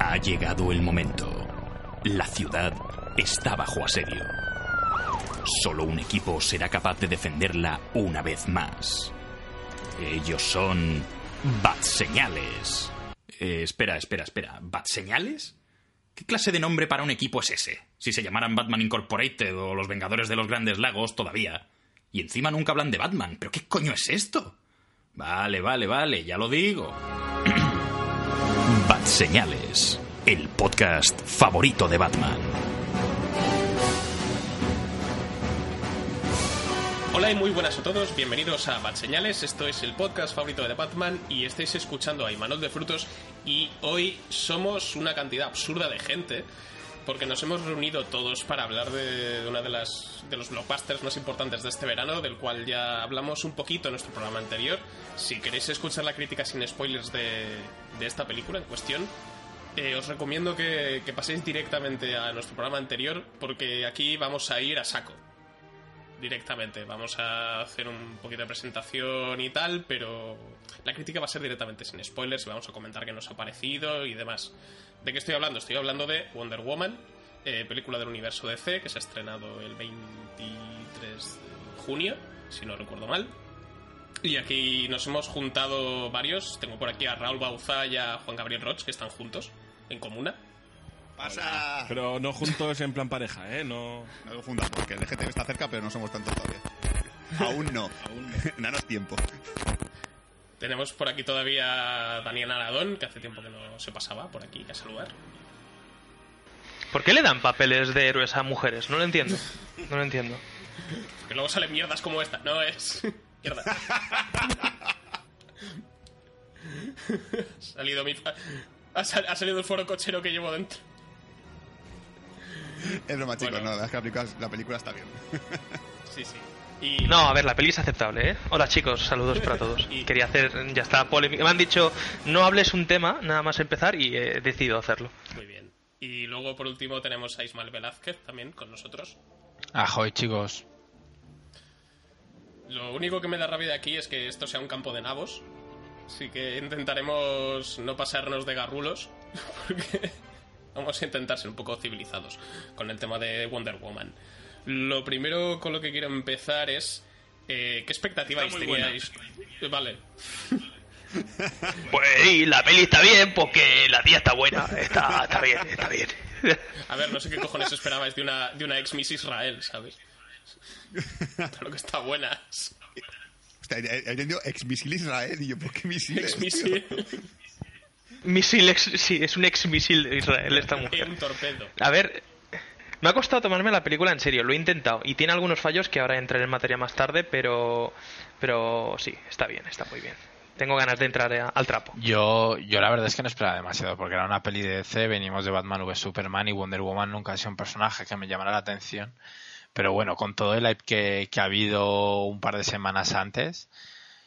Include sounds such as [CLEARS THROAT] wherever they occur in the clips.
Ha llegado el momento. La ciudad está bajo asedio. Solo un equipo será capaz de defenderla una vez más. Ellos son Bat Señales. Eh, espera, espera, espera. ¿Bat Señales? ¿Qué clase de nombre para un equipo es ese? Si se llamaran Batman Incorporated o los Vengadores de los Grandes Lagos todavía. Y encima nunca hablan de Batman. ¿Pero qué coño es esto? Vale, vale, vale, ya lo digo. [CLEARS THROAT] Bat Señales, el podcast favorito de Batman. Hola y muy buenas a todos, bienvenidos a Bad Señales, esto es el podcast favorito de Batman y estáis escuchando a Imanol de Frutos y hoy somos una cantidad absurda de gente porque nos hemos reunido todos para hablar de, de una de las de los blockbusters más importantes de este verano, del cual ya hablamos un poquito en nuestro programa anterior. Si queréis escuchar la crítica sin spoilers de, de esta película en cuestión, eh, os recomiendo que, que paséis directamente a nuestro programa anterior porque aquí vamos a ir a saco directamente. Vamos a hacer un poquito de presentación y tal, pero la crítica va a ser directamente sin spoilers y vamos a comentar qué nos ha parecido y demás. ¿De qué estoy hablando? Estoy hablando de Wonder Woman, eh, película del universo DC que se ha estrenado el 23 de junio, si no recuerdo mal. Y aquí nos hemos juntado varios. Tengo por aquí a Raúl Bauzá y a Juan Gabriel Roch, que están juntos, en comuna. ¡Pasa! Pero no juntos en plan pareja, ¿eh? No... No lo fundas, porque el LGTB está cerca, pero no somos tantos todavía. [LAUGHS] Aún no. Aún [LAUGHS] Danos tiempo. Tenemos por aquí todavía a Daniel Aradón, que hace tiempo que no se pasaba por aquí a saludar. ¿Por qué le dan papeles de héroes a mujeres? No lo entiendo. No lo entiendo. Que luego salen mierdas como esta. No es. [LAUGHS] Mierda. ha salido mi. Ha, sal- ha salido el foro cochero que llevo dentro. Es broma, chicos, Bueno. no, la, la película, la película está bien. Sí, sí. Y. No, a ver, la peli es aceptable, ¿eh? Hola chicos, saludos para todos. [LAUGHS] Y- Quería hacer, ya está, polémica. Me han dicho, no hables un tema, nada más empezar, y he decidido hacerlo. Muy bien. Y luego por último tenemos a Ismael Velázquez también con nosotros. Ahoy, chicos. Lo único que me da rabia de aquí es que esto sea un campo de nabos. Así que intentaremos no pasarnos de garrulos. [LAUGHS] Porque vamos a intentar ser un poco civilizados con el tema de Wonder Woman. Lo primero con lo que quiero empezar es. eh, ¿Qué expectativas buena. teníais? Vale. Pues y la peli está bien, porque la tía está buena. Está, está bien, está bien. A ver, no sé qué cojones esperabais de una, de una ex Miss Israel, ¿sabes? Pero que está buena. He entendido ex misil Israel y yo, ¿por qué misiles? Ex misil [LAUGHS] Misil ex, sí, es un ex misil de Israel esta y mujer. un torpedo. A ver, me ha costado tomarme la película en serio, lo he intentado. Y tiene algunos fallos que ahora entraré en materia más tarde, pero. Pero sí, está bien, está muy bien. Tengo ganas de entrar al trapo. Yo, yo la verdad es que no esperaba demasiado, porque era una peli de DC, venimos de Batman v Superman y Wonder Woman nunca ha sido un personaje que me llamara la atención. Pero bueno, con todo el hype que, que ha habido un par de semanas antes,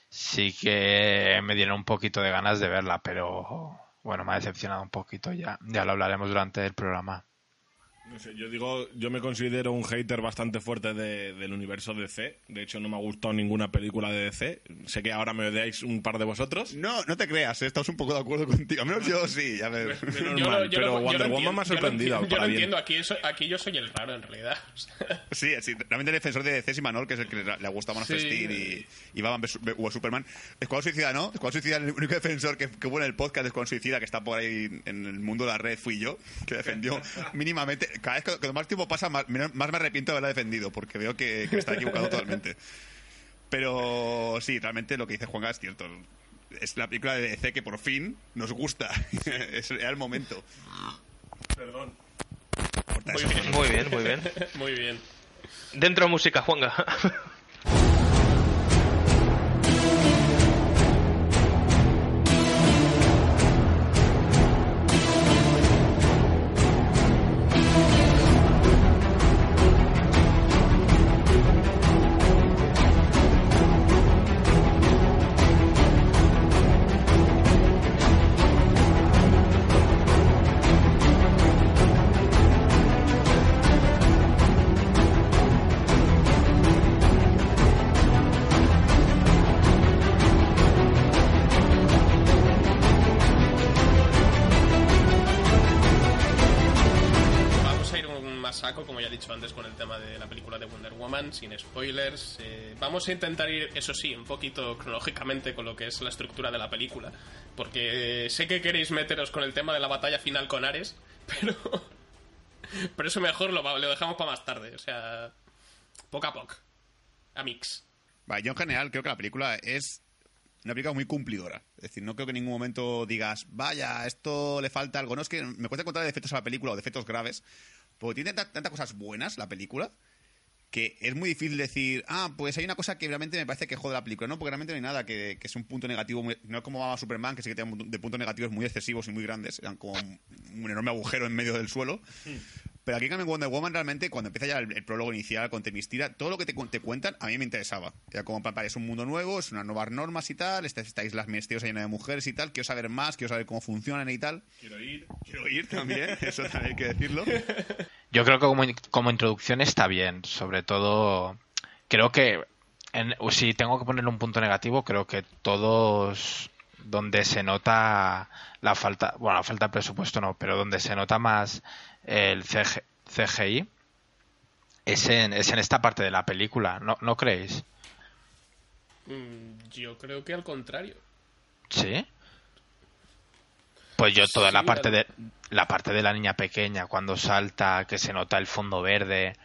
sí que me dieron un poquito de ganas de verla, pero bueno, me ha decepcionado un poquito ya. Ya lo hablaremos durante el programa. No sé, yo digo, yo me considero un hater bastante fuerte de- del universo DC. De hecho, no me ha gustado ninguna película de DC. Sé que ahora me odiáis un par de vosotros. No, no te creas, eh, estamos un poco de acuerdo contigo. Al menos yo sí, a ver. Menos Yo mal, lo- yo pero lo- yo Wonder Woman me ha entiendo, yo lo sorprendido. entiendo, Yo lo entiendo, aquí, aquí yo soy el raro en realidad. [LAUGHS] O Sí, sí, realmente el defensor de DC es Imanol, que es el que le gusta Man of Sí. Steel y, y Batman vs Superman. Escuadrón Suicida, ¿no? Escuadrón Suicida, el único defensor que, que hubo en el podcast de Escuadrón Suicida, que está por ahí en el mundo de la red, fui yo, que defendió [LAUGHS] mínimamente. Cada vez que, que más tiempo pasa, más, más me arrepiento de haberla defendido, porque veo que, que está equivocado totalmente. Pero sí, realmente lo que dice Juan es cierto. Es la película de DC que por fin nos gusta. [LAUGHS] es, era el momento. Perdón. Bien. Muy bien, muy bien. [LAUGHS] Muy bien. Dentro música, Juanga. [LAUGHS] dicho antes, con el tema de la película de Wonder Woman, sin spoilers. Eh, vamos a intentar ir, eso sí, un poquito cronológicamente con lo que es la estructura de la película, porque sé que queréis meteros con el tema de la batalla final con Ares, [LAUGHS] pero, pero eso mejor lo, lo dejamos para más tarde, o sea, poco a poco, a mix. Vale, yo en general creo que la película es una película muy cumplidora. Es decir, no creo que en ningún momento digas, vaya, esto le falta algo. No es que me cuesta encontrar defectos a la película o defectos graves, porque tiene tantas cosas buenas la película que es muy difícil decir, ah, pues hay una cosa que realmente me parece que jode la película. No, porque realmente no hay nada que, es un punto negativo. No es como a Superman, que sí que tiene de puntos negativos muy excesivos y muy grandes. Eran como un enorme agujero en medio del suelo. Pero aquí en Wonder Woman realmente, cuando empieza ya el, el prólogo inicial con Temistira, todo lo que te, te, cuentan a mí me interesaba. Ya como para es un mundo nuevo, es unas nuevas normas y tal, esta, esta isla misteriosa llena de mujeres y tal, quiero saber más, quiero saber cómo funcionan y tal. Quiero ir. Quiero ir también, [LAUGHS] eso también hay que decirlo. [LAUGHS] Yo creo que como, como introducción está bien, sobre todo creo que en, si tengo que ponerle un punto negativo, creo que todos donde se nota la falta, bueno, la falta de presupuesto no, pero donde se nota más el CG, CGI es en, es en esta parte de la película, ¿no, ¿no creéis? Mm, yo creo que al contrario. ¿Sí? Pues yo toda Sí, la parte de la parte de la niña pequeña cuando salta, que se nota el fondo verde,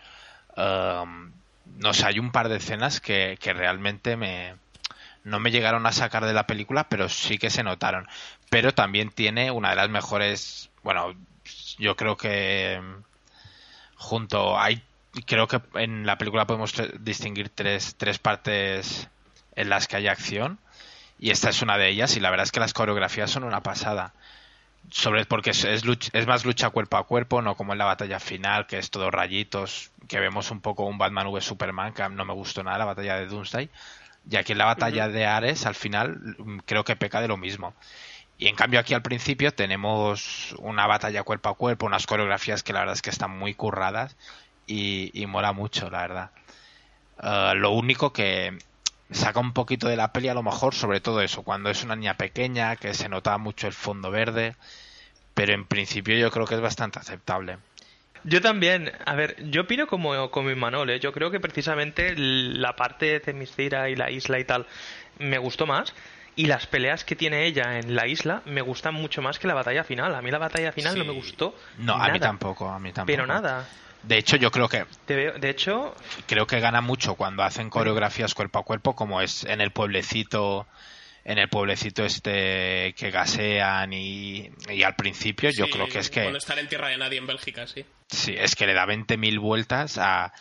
um, no sé, hay un par de escenas que, que realmente me no me llegaron a sacar de la película, pero sí que se notaron. Pero también tiene una de las mejores, bueno, yo creo que mm, junto hay creo que en la película podemos distinguir tres, tres partes en las que hay acción y esta es una de ellas y la verdad es que las coreografías son una pasada. Sobre porque es, es, más lucha cuerpo a cuerpo no como en la batalla final que es todo rayitos que vemos un poco un Batman v Superman que no me gustó nada la batalla de Doomsday. Y aquí en la batalla de Ares al final creo que peca de lo mismo y en cambio aquí al principio tenemos una batalla cuerpo a cuerpo unas coreografías que la verdad es que están muy curradas y, y mola mucho la verdad Uh, lo único que saca un poquito de la peli a lo mejor, sobre todo eso, cuando es una niña pequeña, que se nota mucho el fondo verde, pero en principio yo creo que es bastante aceptable. Yo también, a ver, yo opino como, como Imanol, ¿eh? yo creo que precisamente la parte de Themyscira y la isla y tal me gustó más y las peleas que tiene ella en la isla me gustan mucho más que la batalla final. A mí la batalla final no me gustó. No, a mí tampoco, a mí tampoco. Pero nada. De hecho, yo creo que Te veo- de hecho, creo que gana mucho cuando hacen coreografías cuerpo a cuerpo, como es en el pueblecito, en el pueblecito este que gasean y, y al principio yo creo que es que Bueno, estar en tierra de nadie en Bélgica, sí. Sí, es que le da 20.000 vueltas a,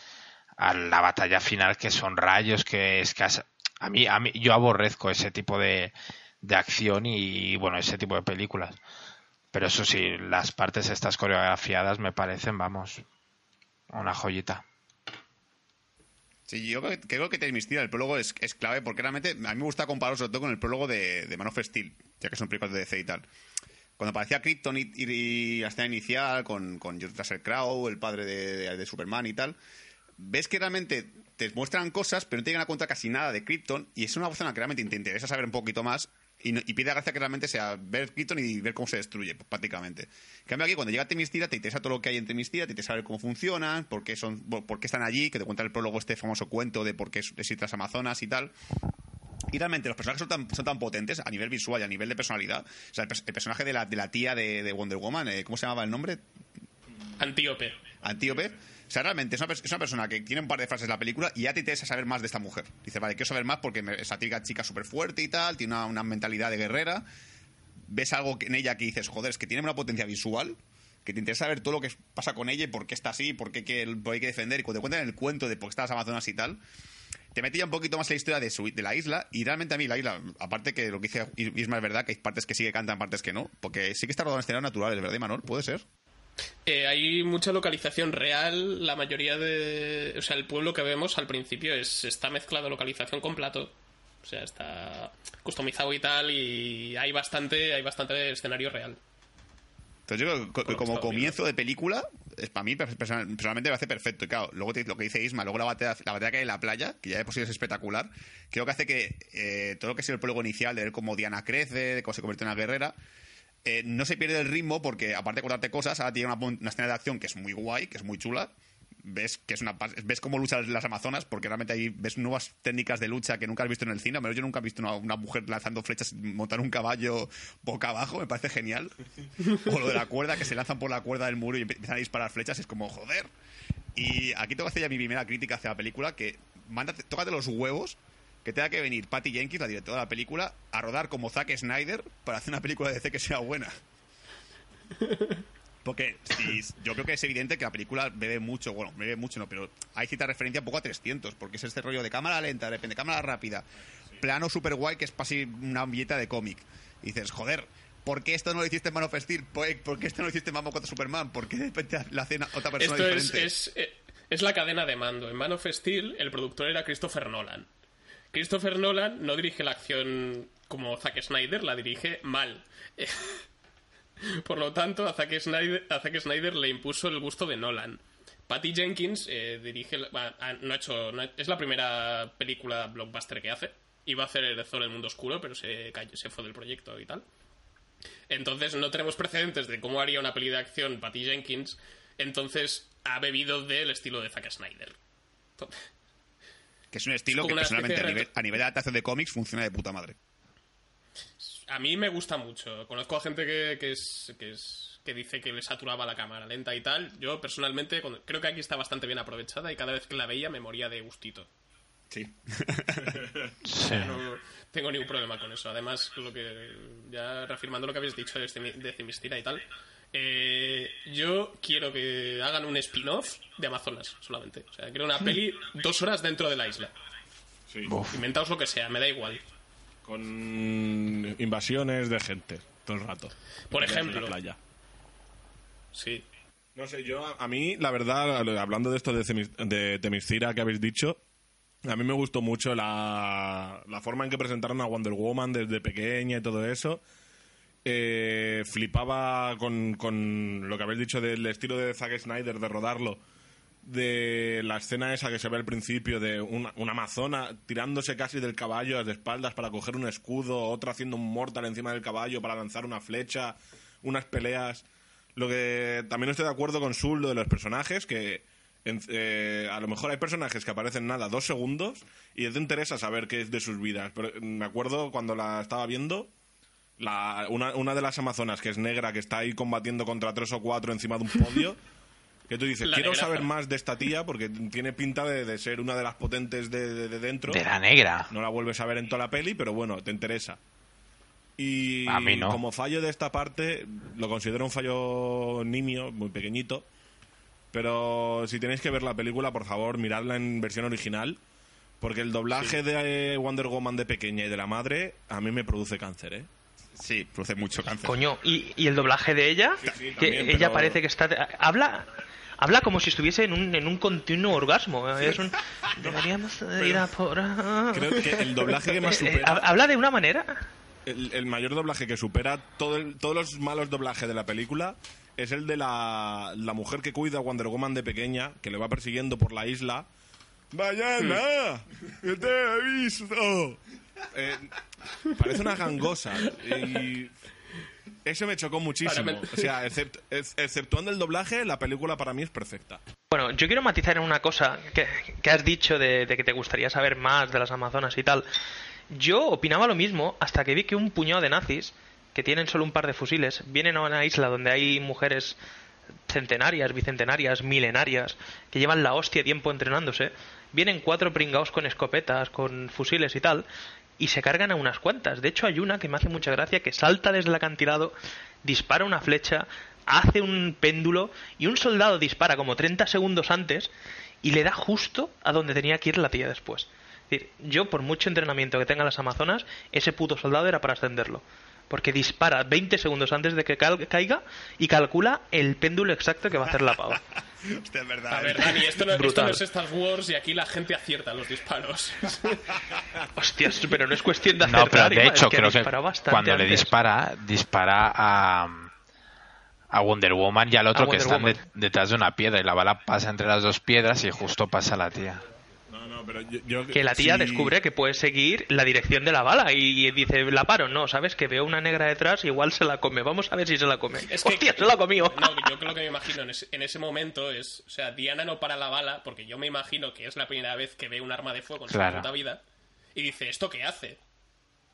a la batalla final que son rayos, que es que has- a mí, a mí yo aborrezco ese tipo de, de acción y bueno, ese tipo de películas. Pero eso sí, las partes estas coreografiadas me parecen, vamos, una joyita. Sí, yo creo que, creo que el prólogo es, es clave porque realmente a mí me gusta compararlo sobre todo con el prólogo de, de Man Steel, ya que son películas de DC y tal. Cuando aparecía Krypton y, y la escena inicial con, con George Russell Crowe, el padre de, de- de Superman y tal, ves que realmente te muestran cosas, pero no te llegan a contar casi nada de Krypton y es una zona que realmente te interesa saber un poquito más y, no- y pide gracia que realmente sea ver Krypton y ver cómo se destruye, pues, prácticamente. En cambio aquí, cuando llega Temistira, te interesa todo lo que hay en Temistira, te interesa saber cómo funcionan, por qué, son, por qué están allí, que te cuenta el prólogo este famoso cuento de por qué existen las Amazonas y tal. Y realmente los personajes son tan, son tan potentes a nivel visual y a nivel de personalidad. O sea, el, el personaje de la, de la tía de, de Wonder Woman, eh, ¿cómo se llamaba el nombre? Antíope. Antíope. Sea, realmente es una, es una persona que tiene un par de frases en la película y ya te interesa saber más de esta mujer. Dices, vale, quiero saber más porque esa típica chica súper fuerte y tal, tiene una, una mentalidad de guerrera. Ves algo en ella que dices, joder, es que tiene una potencia visual que te interesa saber todo lo que pasa con ella y por qué está así, por qué, que- por hay que defender. Y cuando te cuentan el cuento de por qué están las Amazonas y tal, te mete ya un poquito más en la historia de, su- de la isla y realmente a mí la isla, aparte que lo que dice Isma es verdad, que hay partes que sí que cantan, partes que no, porque sí que está rodado en escenarios naturales, ¿verdad, Manol? ¿Puede ser? Eh, hay mucha localización real. La mayoría de. O sea, el pueblo que vemos al principio es está mezclado localización con plato. O sea, está customizado y tal. Y hay bastante, hay bastante escenario real. Entonces yo creo que como comienzo de película, es, para mí per- personal- personalmente me hace perfecto. Y claro, luego lo que dice Isma, luego la batalla, la batalla que hay en la playa, que ya de por sí es espectacular, creo que hace que eh, todo lo que es el prólogo inicial, de ver cómo Diana crece, de cómo se convierte en una guerrera, eh, no se pierde el ritmo porque aparte de contarte cosas, ahora tiene una, una escena de acción que es muy guay, que es muy chula, ves que es una ves cómo luchan las amazonas porque realmente ahí ves nuevas técnicas de lucha que nunca has visto en el cine. Pero yo nunca he visto una, una mujer lanzando flechas montar un caballo boca abajo me parece genial. [LAUGHS] O lo de la cuerda que se lanzan por la cuerda del muro y empiezan a disparar flechas es como joder. Y aquí tengo que hacer ya mi primera crítica hacia la película que mándate, tócate los huevos que tenga que venir Patty Jenkins, la directora de la película, a rodar como Zack Snyder para hacer una película de DC que sea buena. Porque si, yo creo que es evidente que la película bebe mucho, bueno, bebe mucho no, pero hay cierta referencia un poco a 300, porque es este rollo de cámara lenta, de repente cámara rápida, plano super guay que es casi una viñeta de cómic. Y dices, joder, ¿por qué esto no lo hiciste en Man of Steel? ¿Por qué esto no lo hiciste en Mambo contra Superman? ¿Por qué de repente la hacen a otra persona Esto es, diferente? es, eh, es la cadena de mando. En Man of Steel, el productor era Christopher Nolan. Christopher Nolan no dirige la acción como Zack Snyder, la dirige mal. [LAUGHS] Por lo tanto, a Zack, Snyder, a Zack Snyder le impuso el gusto de Nolan. Patty Jenkins eh, dirige. ha- no ha hecho, es la primera película blockbuster que hace. Iba a hacer el mundo oscuro, pero se, cayó- se fue del proyecto y tal. Entonces no tenemos precedentes de cómo haría una peli de acción Patty Jenkins. Entonces ha bebido del estilo de Zack Snyder. Que es un estilo Es que personalmente a nivel, reto- a nivel de adaptación de cómics funciona de puta madre. A mí me gusta mucho. Conozco a gente que, que es, que es que dice que le saturaba la cámara lenta y tal. Yo personalmente cuando- creo que aquí está bastante bien aprovechada y cada vez que la veía me moría de gustito. Sí. [LAUGHS] Sí. No tengo ningún problema con eso. Además, lo que ya reafirmando lo que habéis dicho de, Themyscira y tal, eh, yo quiero que hagan un spin-off de Amazonas solamente. O sea, quiero una peli dos horas dentro de la isla. Sí. Inventaos lo que sea, me da igual. Con invasiones de gente todo el rato. Por En la ejemplo. playa. Sí. No sé, yo a, a mí, la verdad, hablando de esto de, de Temiscira que habéis dicho, a mí me gustó mucho la, la forma en que presentaron a Wonder Woman desde pequeña y todo eso. Eh, flipaba con, lo que habéis dicho del estilo de Zack Snyder de rodarlo. De la escena esa que se ve al principio de una, amazona tirándose casi del caballo de espaldas para coger un escudo, otra haciendo un mortal encima del caballo para lanzar una flecha, unas peleas. Lo que también estoy de acuerdo con Sul, lo de los personajes, que eh, a lo mejor hay personajes que aparecen nada, dos segundos, y te interesa saber qué es de sus vidas. Pero eh, me acuerdo cuando la estaba viendo, la, una, una de las amazonas, que es negra, que está ahí combatiendo contra tres o cuatro encima de un podio, [LAUGHS] que tú dices, La quiero saber más de esta tía porque tiene pinta de, de ser una de las potentes de, de- de dentro. De la negra. No la vuelves a ver en toda la peli, pero bueno, te interesa. Y A mí no. como fallo de esta parte, lo considero un fallo nimio, muy pequeñito. Pero si tenéis que ver la película, por favor, miradla en versión original. Porque el doblaje de Wonder Woman de pequeña y de la madre, a mí me produce cáncer, ¿eh? Sí, produce mucho cáncer. Coño, ¿y, y el doblaje de ella? sí, que también, ella pero- parece que está... Habla... Habla como si estuviese en un, en un continuo orgasmo. Es un... Deberíamos [LAUGHS] de ir a por... Creo que el doblaje que más Eh, [LAUGHS] eh, supera... Habla de una manera... el, el mayor doblaje que supera todo el- todos los malos doblajes de la película es el de la, la mujer que cuida a Wonder Woman de pequeña, que le va persiguiendo por la isla. ¡Mañana! ¡Yo te aviso! Eh, parece una gangosa. Y eso me chocó muchísimo. O sea, except- ex- exceptuando el doblaje, la película para mí es perfecta. Bueno, yo quiero matizar en una cosa que, que has dicho de, de que te gustaría saber más de las Amazonas y tal. Yo opinaba lo mismo hasta que vi que un puñado de nazis, que tienen solo un par de fusiles, vienen a una isla donde hay mujeres centenarias, bicentenarias, milenarias, que llevan la hostia tiempo entrenándose, vienen cuatro pringaos con escopetas, con fusiles y tal, y se cargan a unas cuantas. De hecho, hay una que me hace mucha gracia que salta desde el acantilado, dispara una flecha, hace un péndulo y un soldado dispara como 30 segundos antes y le da justo a donde tenía que ir la tía después. Yo, por mucho entrenamiento que tengan las Amazonas, ese puto soldado era para ascenderlo. Porque dispara 20 segundos antes de que caiga y calcula el péndulo exacto que va a hacer la pava. [LAUGHS] Hostia, es verdad. A ¿eh? ver, Dani, esto no, esto no es Star Wars y aquí la gente acierta los disparos. [LAUGHS] Hostias, pero no es cuestión de No, pero acertar. de hecho es que creo que cuando le dispara, dispara a, a Wonder Woman y al otro que están de- detrás de una piedra y la bala pasa entre las dos piedras y justo pasa la tía. No, no, pero yo- yo- Que la tía sí- descubre que puede seguir la dirección de la bala y, y dice, la paro, no, ¿sabes? Que veo una negra detrás, igual se la come, vamos a ver si se la come. Es que- [LAUGHS] ¡Hostia, se la comió! No, yo creo que me imagino en ese, en ese momento es. O sea, Diana no para la bala, porque yo me imagino que es la primera vez que ve un arma de fuego en Claro. su puta vida. Y dice, ¿esto qué hace?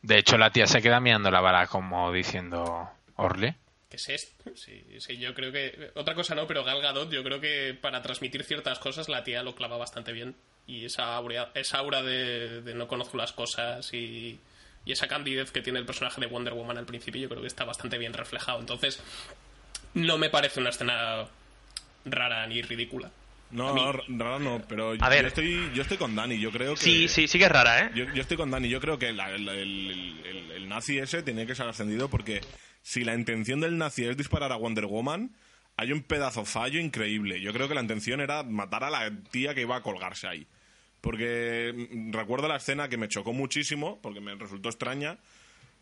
De hecho, la tía se queda mirando la bala como diciendo, ¿Orle? ¿Qué es esto? Sí, sí, yo creo que. Otra cosa no, pero Gal Gadot, yo creo que para transmitir ciertas cosas la tía lo clava bastante bien. Y esa aura, esa aura de, de no conozco las cosas y, y esa candidez que tiene el personaje de Wonder Woman al principio, yo creo que está bastante bien reflejado. Entonces, no me parece una escena rara ni ridícula. No, mí- r- raro no, pero A ver. yo estoy yo estoy con Dani, yo creo que Sí, sí, sí que es rara, ¿eh? Yo, yo estoy con Dani, yo creo que la- el, el- el- el nazi ese tiene que ser ascendido porque si la intención del nazi es disparar a Wonder Woman, hay un pedazo fallo increíble. Yo creo que la intención era matar a la tía que iba a colgarse ahí. Porque mm, recuerdo la escena que me chocó muchísimo, porque me resultó extraña,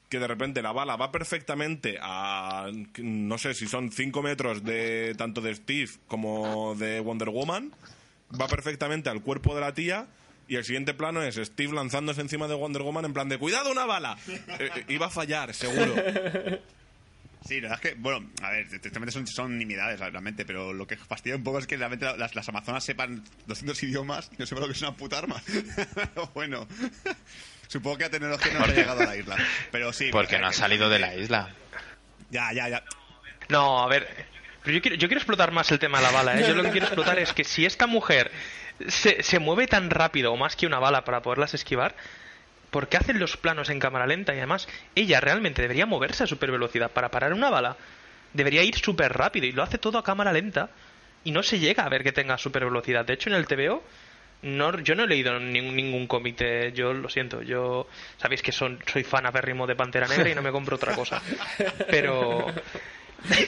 que de repente la bala va perfectamente a, no sé si son 5 metros de tanto de Steve como de Wonder Woman, va perfectamente al cuerpo de la tía y el siguiente plano es Steve lanzándose encima de Wonder Woman en plan de ¡cuidado una bala! [LAUGHS] Eh, eh, iba a fallar, seguro. Sí, la verdad es que, bueno, a ver, realmente son, son nimiedades, realmente, pero lo que fastidia un poco es que realmente las, las amazonas sepan 200 idiomas y no sepan lo que es una puta arma. [LAUGHS] Pero bueno, [LAUGHS] supongo que la tecnología no ha llegado a la isla. Pero sí. Porque no han que- salido de la isla. Ya, ya, ya. No, a ver. Pero yo quiero, yo quiero explotar más el tema de la bala, ¿eh? Yo lo que quiero explotar es que si esta mujer se, se mueve tan rápido o más que una bala para poderlas esquivar, ¿por qué hacen los planos en cámara lenta? Y además, ella realmente debería moverse a super velocidad para parar una bala. Debería ir súper rápido y lo hace todo a cámara lenta y no se llega a ver que tenga super velocidad. De hecho, en el TVO, no, yo no he leído ningún, ningún cómic de... Yo lo siento, yo... Sabéis que son, soy fan aférrimo de Pantera Negra y no me compro otra cosa. Pero... [LAUGHS]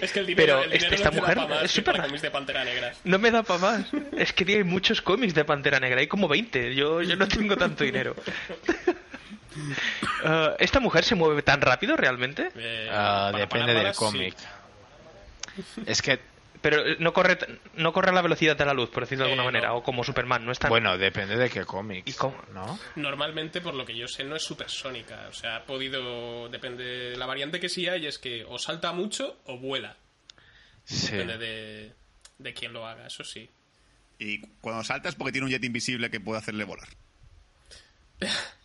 Es que el dinero, Pero el dinero esta no da mujer pa' más es que súper para ra- cómics de Pantera Negra. No me da para más. Es que hay muchos cómics de Pantera Negra, hay como 20. Yo, yo no tengo tanto dinero. [LAUGHS] Ah, [LAUGHS] ¿Esta mujer se mueve tan rápido realmente? Eh, para depende del cómic. sí. [LAUGHS] Es que, Pero eh, no corre, no corre a la velocidad de la luz, por decirlo de alguna Eh, manera, no. o como Superman, no es tan... bueno, depende de qué cómic. ¿Y cómo? ¿No? Normalmente, por lo que yo sé, no es supersónica. O sea, ha podido. Depende. La variante que sí hay es que o salta mucho o vuela. Sí. Depende de, de quién lo haga, eso sí. Y cuando saltas porque tiene un jet invisible que puede hacerle volar. [LAUGHS]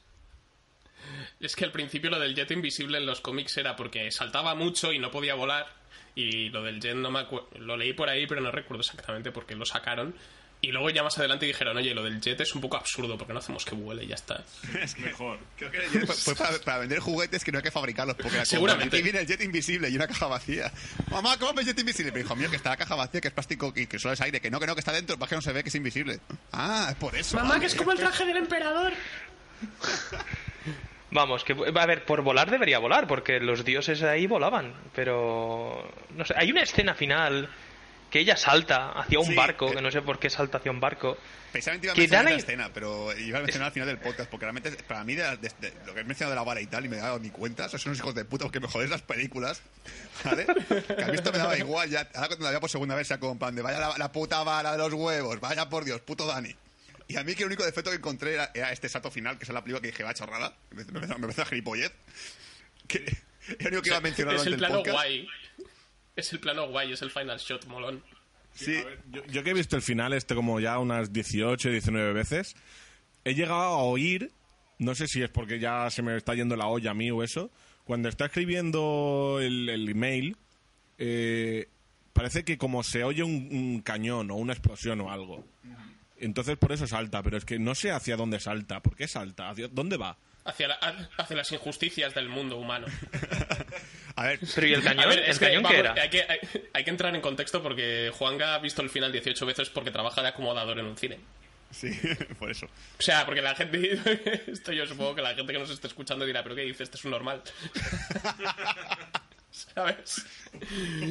Es que al principio lo del jet invisible en los cómics era porque saltaba mucho y no podía volar. Y lo del jet no me acuerdo. Lo leí por ahí, pero no recuerdo exactamente por qué lo sacaron. Y luego ya más adelante dijeron, oye, lo del jet es un poco absurdo porque no hacemos que vuele y ya está. [LAUGHS] Es mejor. Creo que el jet fue, fue para, para vender juguetes que no hay que fabricarlos. Porque Seguramente. Aquí viene el jet invisible y una caja vacía. Mamá, ¿cómo ves jet invisible? Pero hijo mío, que está la caja vacía, que es plástico y que solo es aire. Que no, que no, que está dentro, para que no se ve que es invisible. Ah, es por eso. Mamá, que es como el traje del emperador. [LAUGHS] Vamos, que a ver, por volar debería volar, porque los dioses ahí volaban, pero no sé, hay una escena final que ella salta hacia un Sí, barco, eh. que no sé por qué salta hacia un barco. Precisamente iba a Que mencionar escena, pero iba a mencionar al final del podcast, porque realmente para mí de, de- de- lo que he mencionado de la vara y tal, y me he dado ni cuenta, sois unos hijos de puta porque me jodéis las películas, ¿vale? Que a mí esto me daba igual, ya, ahora cuando la veo por segunda vez sea como en plan de vaya la, la puta vara de los huevos, vaya por Dios, puto Dani. Y a mí que el único defecto que encontré era, era este salto final, que es la película que dije, va chorrada, me parece me una gilipollez. Que [LAUGHS] lo único que iba a mencionar Es durante el el, plano podcast. guay. Es el plano guay, es el final shot molón. Sí, A ver, yo, yo que he visto el final este como ya unas 18, 19 veces, he llegado a oír, no sé si es porque ya se me está yendo la olla a mí o eso, cuando está escribiendo el, el email, eh, parece que como se oye un, un cañón o una explosión o algo. Entonces por eso salta, pero es que no sé hacia dónde salta. ¿Por qué salta? ¿Hacia dónde va? Hacia, la- hacia las injusticias del mundo humano. [LAUGHS] a ver, Pero ¿y el cañón? A ver, ¿El es que, cañón vamos, qué era? Hay que, hay, hay que entrar en contexto porque Juanga ha visto el final 18 veces porque trabaja de acomodador en un cine. sí, [LAUGHS] por eso. O sea, porque la gente. [LAUGHS] Esto yo supongo que la gente que nos esté escuchando dirá, ¿pero qué dices? Este es un normal. ¿Sabes?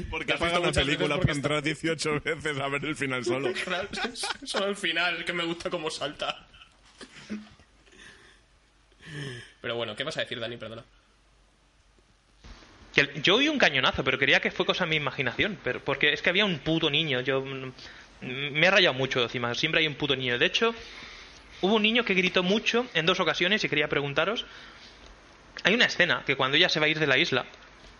Porque ¿Te has visto una película para porque entrar 18 veces a ver el final [LAUGHS] solo. Solo el final, que me gusta cómo salta. Pero bueno, ¿qué vas a decir, Dani? Perdona. Yo oí un cañonazo, pero quería que fue cosa de mi imaginación. Pero, porque es que había un puto niño. Yo me he rayado mucho encima. Siempre hay un puto niño. De hecho, Hubo un niño que gritó mucho en dos ocasiones y quería preguntaros. Hay una escena que cuando ella se va a ir de la isla,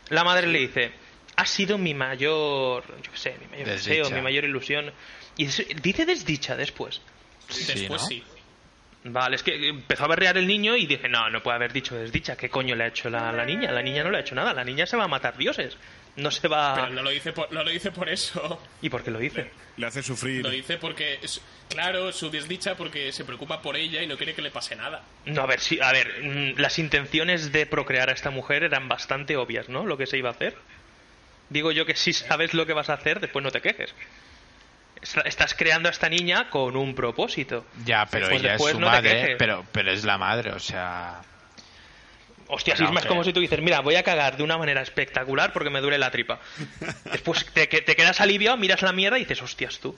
la madre le dice: Ha sido mi mayor. Yo qué sé, mi mayor Desdicha. deseo, mi mayor ilusión. Y dice desdicha después. Después ¿no? sí. Vale, es que empezó a berrear el niño y dije, no, no puede haber dicho desdicha. ¿Qué coño le ha hecho la, la niña? La niña no le ha hecho nada. La niña se va a matar dioses. No se va... Pero no lo dice por, no lo dice por eso. ¿Y por qué lo dice? Le hace sufrir. Lo dice porque, es, claro, su desdicha porque se preocupa por ella y no quiere que le pase nada. No, a ver, sí, a ver, mm, las intenciones de procrear a esta mujer eran bastante obvias, ¿no? Lo que se iba a hacer. Digo yo que si sabes lo que vas a hacer, después no te quejes. Est- Estás creando a esta niña con un propósito. Ya, pero Pues ella es después su no te madre, quejes. pero, pero es la madre, o sea... Hostia, Bueno, Sisma, es como si tú dices, mira, voy a cagar de una manera espectacular porque me duele la tripa. [LAUGHS] Después te, que- te quedas aliviado, miras la mierda y dices, hostias tú.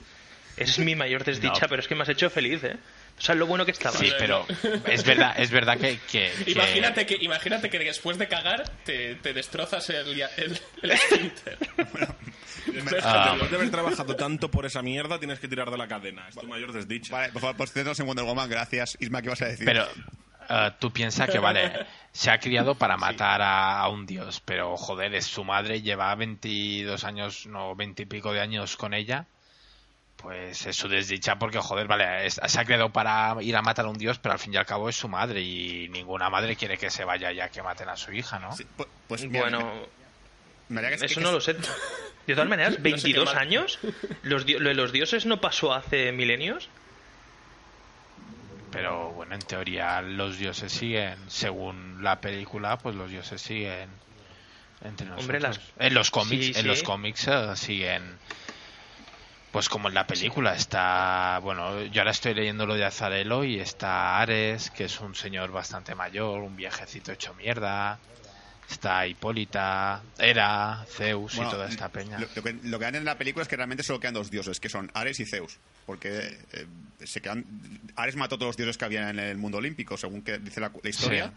Es mi mayor desdicha, [LAUGHS] No. pero es que me has hecho feliz, ¿eh? O sea, lo bueno que estaba. Sí, pero es verdad, es verdad que... que- que- Imagínate que, imagínate que después de cagar te, te destrozas el, el, el [LAUGHS] esfínter. Ah. Después de haber trabajado tanto por esa mierda, tienes que tirar de la cadena. Es tu mayor desdicha. Vale, por favor, posténnos en Wonder Woman. Gracias. Isma, ¿qué vas a decir? Pero eh, tú piensas que, vale, se ha criado para matar a, a un dios, pero joder, es su madre, lleva 22 años, no, 20 y pico de años con ella. Pues es su desdicha porque, joder, vale, es- se ha criado para ir a matar a un dios, pero al fin y al cabo es su madre y ninguna madre quiere que se vaya ya que maten a su hija, ¿no? Sí, pues, pues mira, Bueno, que- eso que- no lo sé. [LAUGHS] De todas maneras, qué 22 mal. años, los, di- lo de los dioses no pasó hace milenios. Pero bueno, en teoría los dioses siguen, según la película, pues los dioses siguen entre nosotros. Hombre, las- En los cómics, Sí, en los cómics eh, siguen, pues como en la película está, bueno, yo ahora estoy leyendo lo de Azarelo y está Ares, que es un señor bastante mayor, un viejecito hecho mierda. Está Hipólita, Hera, Zeus Bueno, y toda esta peña. Lo, lo que, lo que dan en la película es que realmente solo quedan dos dioses, que son Ares y Zeus. Porque eh, se quedan, Ares mató a todos los dioses que había en el mundo olímpico, según que dice la, la historia.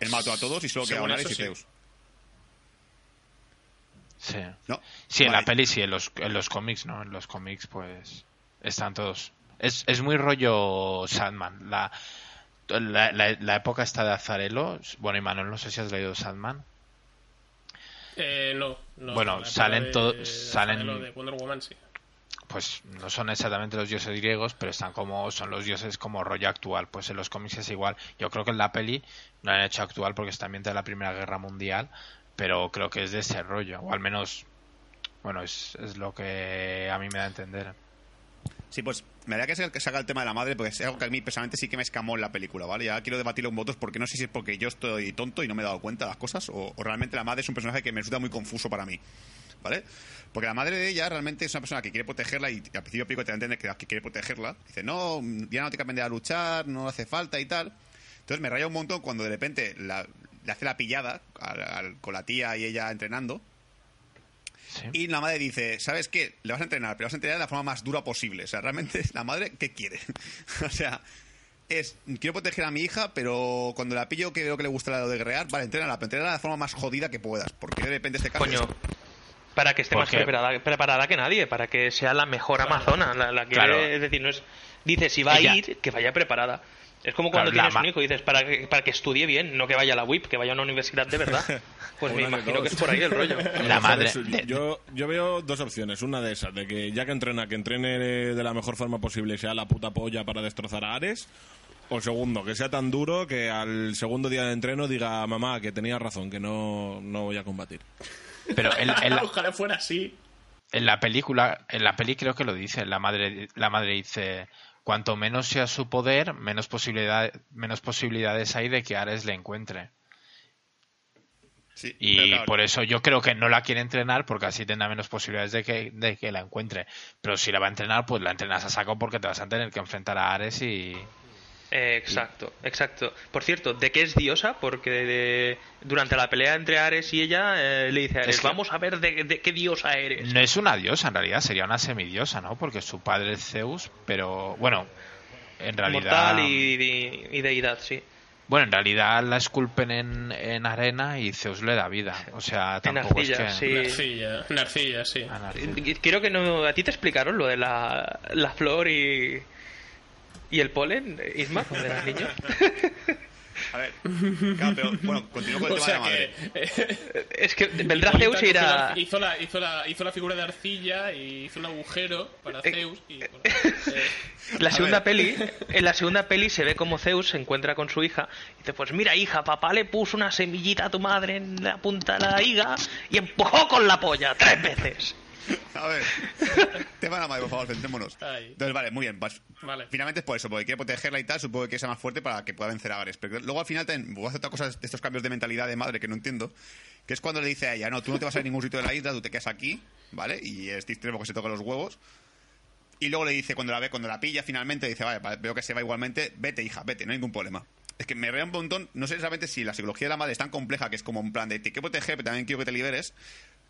Él mató a todos y solo Según quedaban Ares y sí. Zeus. Sí. ¿No? Sí, en Vale. la peli sí, en los, en los cómics, ¿no? En los cómics, pues, están todos. Es, es muy rollo Sandman. La, la, la, la época esta de Azarelo, bueno, y Manuel, no sé si has leído Sandman. Eh, no, no. Bueno, salen de- to- de- salen- lo de Wonder Woman, sí. Pues no son exactamente los dioses griegos, pero están como, son los dioses como rollo actual. Pues en los cómics es igual. Yo creo que en la peli no han hecho actual porque está ambientada en la Primera Guerra Mundial, pero creo que es de ese rollo, o al menos, bueno, es, es lo que a mí me da a entender. Sí, pues me haría que haga el tema de la madre, porque es algo que a mí personalmente sí que me escamó en la película, ¿vale? Ya quiero debatirlo con votos porque no sé si es porque yo estoy tonto y no me he dado cuenta de las cosas, o, o realmente la madre es un personaje que me resulta muy confuso para mí, ¿vale? Porque la madre de ella realmente es una persona que quiere protegerla y al principio pico te entender que, que quiere protegerla. Dice, no, ya no tiene que aprender a luchar, no hace falta y tal. Entonces me raya un montón cuando de repente la- le hace la pillada al- al- con la tía y ella entrenando. Sí. Y la madre dice, ¿sabes qué? Le vas a entrenar, pero vas a entrenar de la forma más dura posible. O sea, realmente [LAUGHS] la madre, ¿qué quiere? [LAUGHS] o sea, es, quiero proteger a mi hija, pero cuando la pillo que veo que le gusta lo de guerrear, vale, entrénala, pero entrénala de la forma más jodida que puedas. Porque de repente este caso... Coño, para que esté más preparada, preparada que nadie, para que sea la mejor amazona. La, la que, Claro. Es decir, no es. Dice, si va Ella- a ir, que vaya preparada. Es como cuando Claro, tienes un hijo y dices, para que, para que estudie bien, no que vaya a la WIP, que vaya a una universidad de verdad. [LAUGHS] Pues me imagino que es por ahí el rollo. [LAUGHS] La madre. Yo, yo veo dos opciones. Una de esas, de que ya que entrena, que entrene de la mejor forma posible y sea la puta polla para destrozar a Ares. O segundo, que sea tan duro que al segundo día de entreno diga, mamá, que tenía razón, que no, no voy a combatir. Pero en, en la, Ojalá fuera así. en la película, en la peli creo que lo dice, la madre, la madre dice, cuanto menos sea su poder, menos posibilidad, menos posibilidades hay de que Ares le encuentre. Sí, Y claro, por eso yo creo que no la quiere entrenar porque así tendrá menos posibilidades de que, de que la encuentre. Pero si la va a entrenar, pues la entrenas a saco porque te vas a tener que enfrentar a Ares y... Eh, exacto, exacto. Por cierto, ¿de qué es diosa? Porque de- durante la pelea entre Ares y ella eh, le dice a Ares, Es que- vamos a ver de, de qué diosa eres. No es una diosa, en realidad sería una semidiosa, ¿no? Porque su padre es Zeus, pero bueno, en realidad... Mortal y, y- y deidad, sí. Bueno, en realidad la esculpen en, en arena y Zeus le da vida. O sea, En tampoco es arcilla, que... sí. Narcilla, Narcilla, sí. Narcilla. Creo que no, a ti te explicaron lo de la, la flor y, ¿Y el polen, Isma, cuando eras niño? A ver, claro, pero bueno, continúo con el O tema de la madre. que... eh, Es que vendrá Hipólita Zeus y irá... Hizo la, hizo, la, hizo la figura de arcilla y hizo un agujero para Eh, Zeus y... bueno, eh, La segunda peli, en la segunda peli se ve como Zeus se encuentra con su hija y dice, pues mira hija, papá le puso una semillita a tu madre en la punta de la higa y empujó con la polla tres veces. [LAUGHS] A ver, tema de la madre, por favor, centrémonos. Ay. Entonces, vale, muy bien. pues, Vale. Finalmente es por eso, porque quiere protegerla y tal, supongo que sea más fuerte para que pueda vencer a Ares. Pero luego al final también hacer otra cosa de estos cambios de mentalidad de madre que no entiendo, que es cuando le dice a ella, no, tú no te vas a ningún sitio de la isla, tú te quedas aquí, ¿vale? Y este extremo que se toca los huevos. Y luego le dice, cuando la ve, cuando la pilla finalmente, dice, vale, vale, veo que se va igualmente, vete hija, vete, no hay ningún problema. Es que me rea un montón, no sé exactamente si la psicología de la madre es tan compleja que es como un plan de te quiero proteger, pero también quiero que te liberes.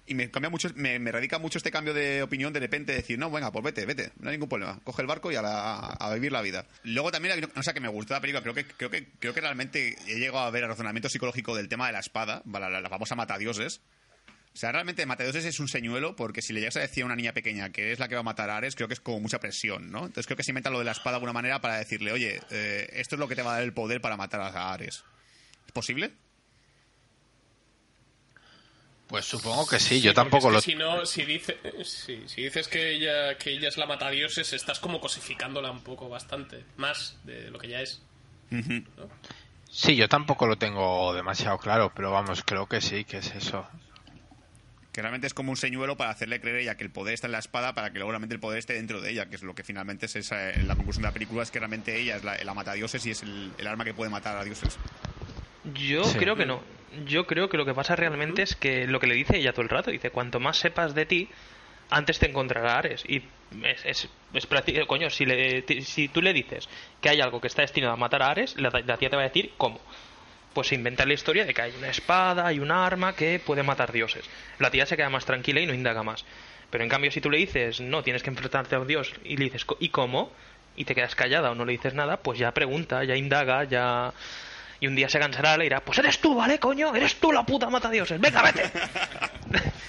Y me cambia mucho, me, me radica mucho este cambio de opinión de repente decir, no, venga, pues vete, vete, no hay ningún problema. Coge el barco y a, a vivir la vida. Luego también, hay una cosa que me gustó la película, creo que, creo que, creo que realmente he llegado a ver el razonamiento psicológico del tema de la espada, la, la, la famosa matadioses. O sea, realmente matadioses es un señuelo porque si le llegas a decir a una niña pequeña que es la que va a matar a Ares, creo que es como mucha presión, ¿no? Entonces creo que se inventa lo de la espada de alguna manera para decirle, oye, eh, esto es lo que te va a dar el poder para matar a Ares. ¿Es posible? Pues supongo que sí, sí, yo tampoco es lo... que Si no, si, dice, sí, si dices que ella, que ella es la matadioses, estás como cosificándola un poco bastante. Más de lo que ya es. Sí, yo tampoco lo tengo demasiado claro, pero vamos, creo que sí, que es eso. Que realmente es como un señuelo para hacerle creer a ella que el poder está en la espada para que luego realmente el poder esté dentro de ella, que es lo que finalmente es esa, eh, la conclusión de la película, es que realmente ella es la, la matadioses y es el, el arma que puede matar a dioses. Yo Sí. creo que no. Yo creo que lo que pasa realmente es que lo que le dice ella todo el rato, dice, cuanto más sepas de ti, antes te encontrará Ares. Y es, es, es prácti- coño, si, le, si tú le dices que hay algo que está destinado a matar a Ares, la, la tía te va a decir cómo. Pues se inventa la historia de que hay una espada, hay un arma que puede matar dioses. La tía se queda más tranquila y no indaga más. Pero en cambio, si tú le dices, no, tienes que enfrentarte a un dios, y le dices, "Co- ¿y cómo? Y te quedas callada o no le dices nada, pues ya pregunta, ya indaga, ya. Y un día se cansará, le dirá, pues eres tú, ¿vale, coño? Eres tú la puta mata dioses. Venga, vete. [LAUGHS]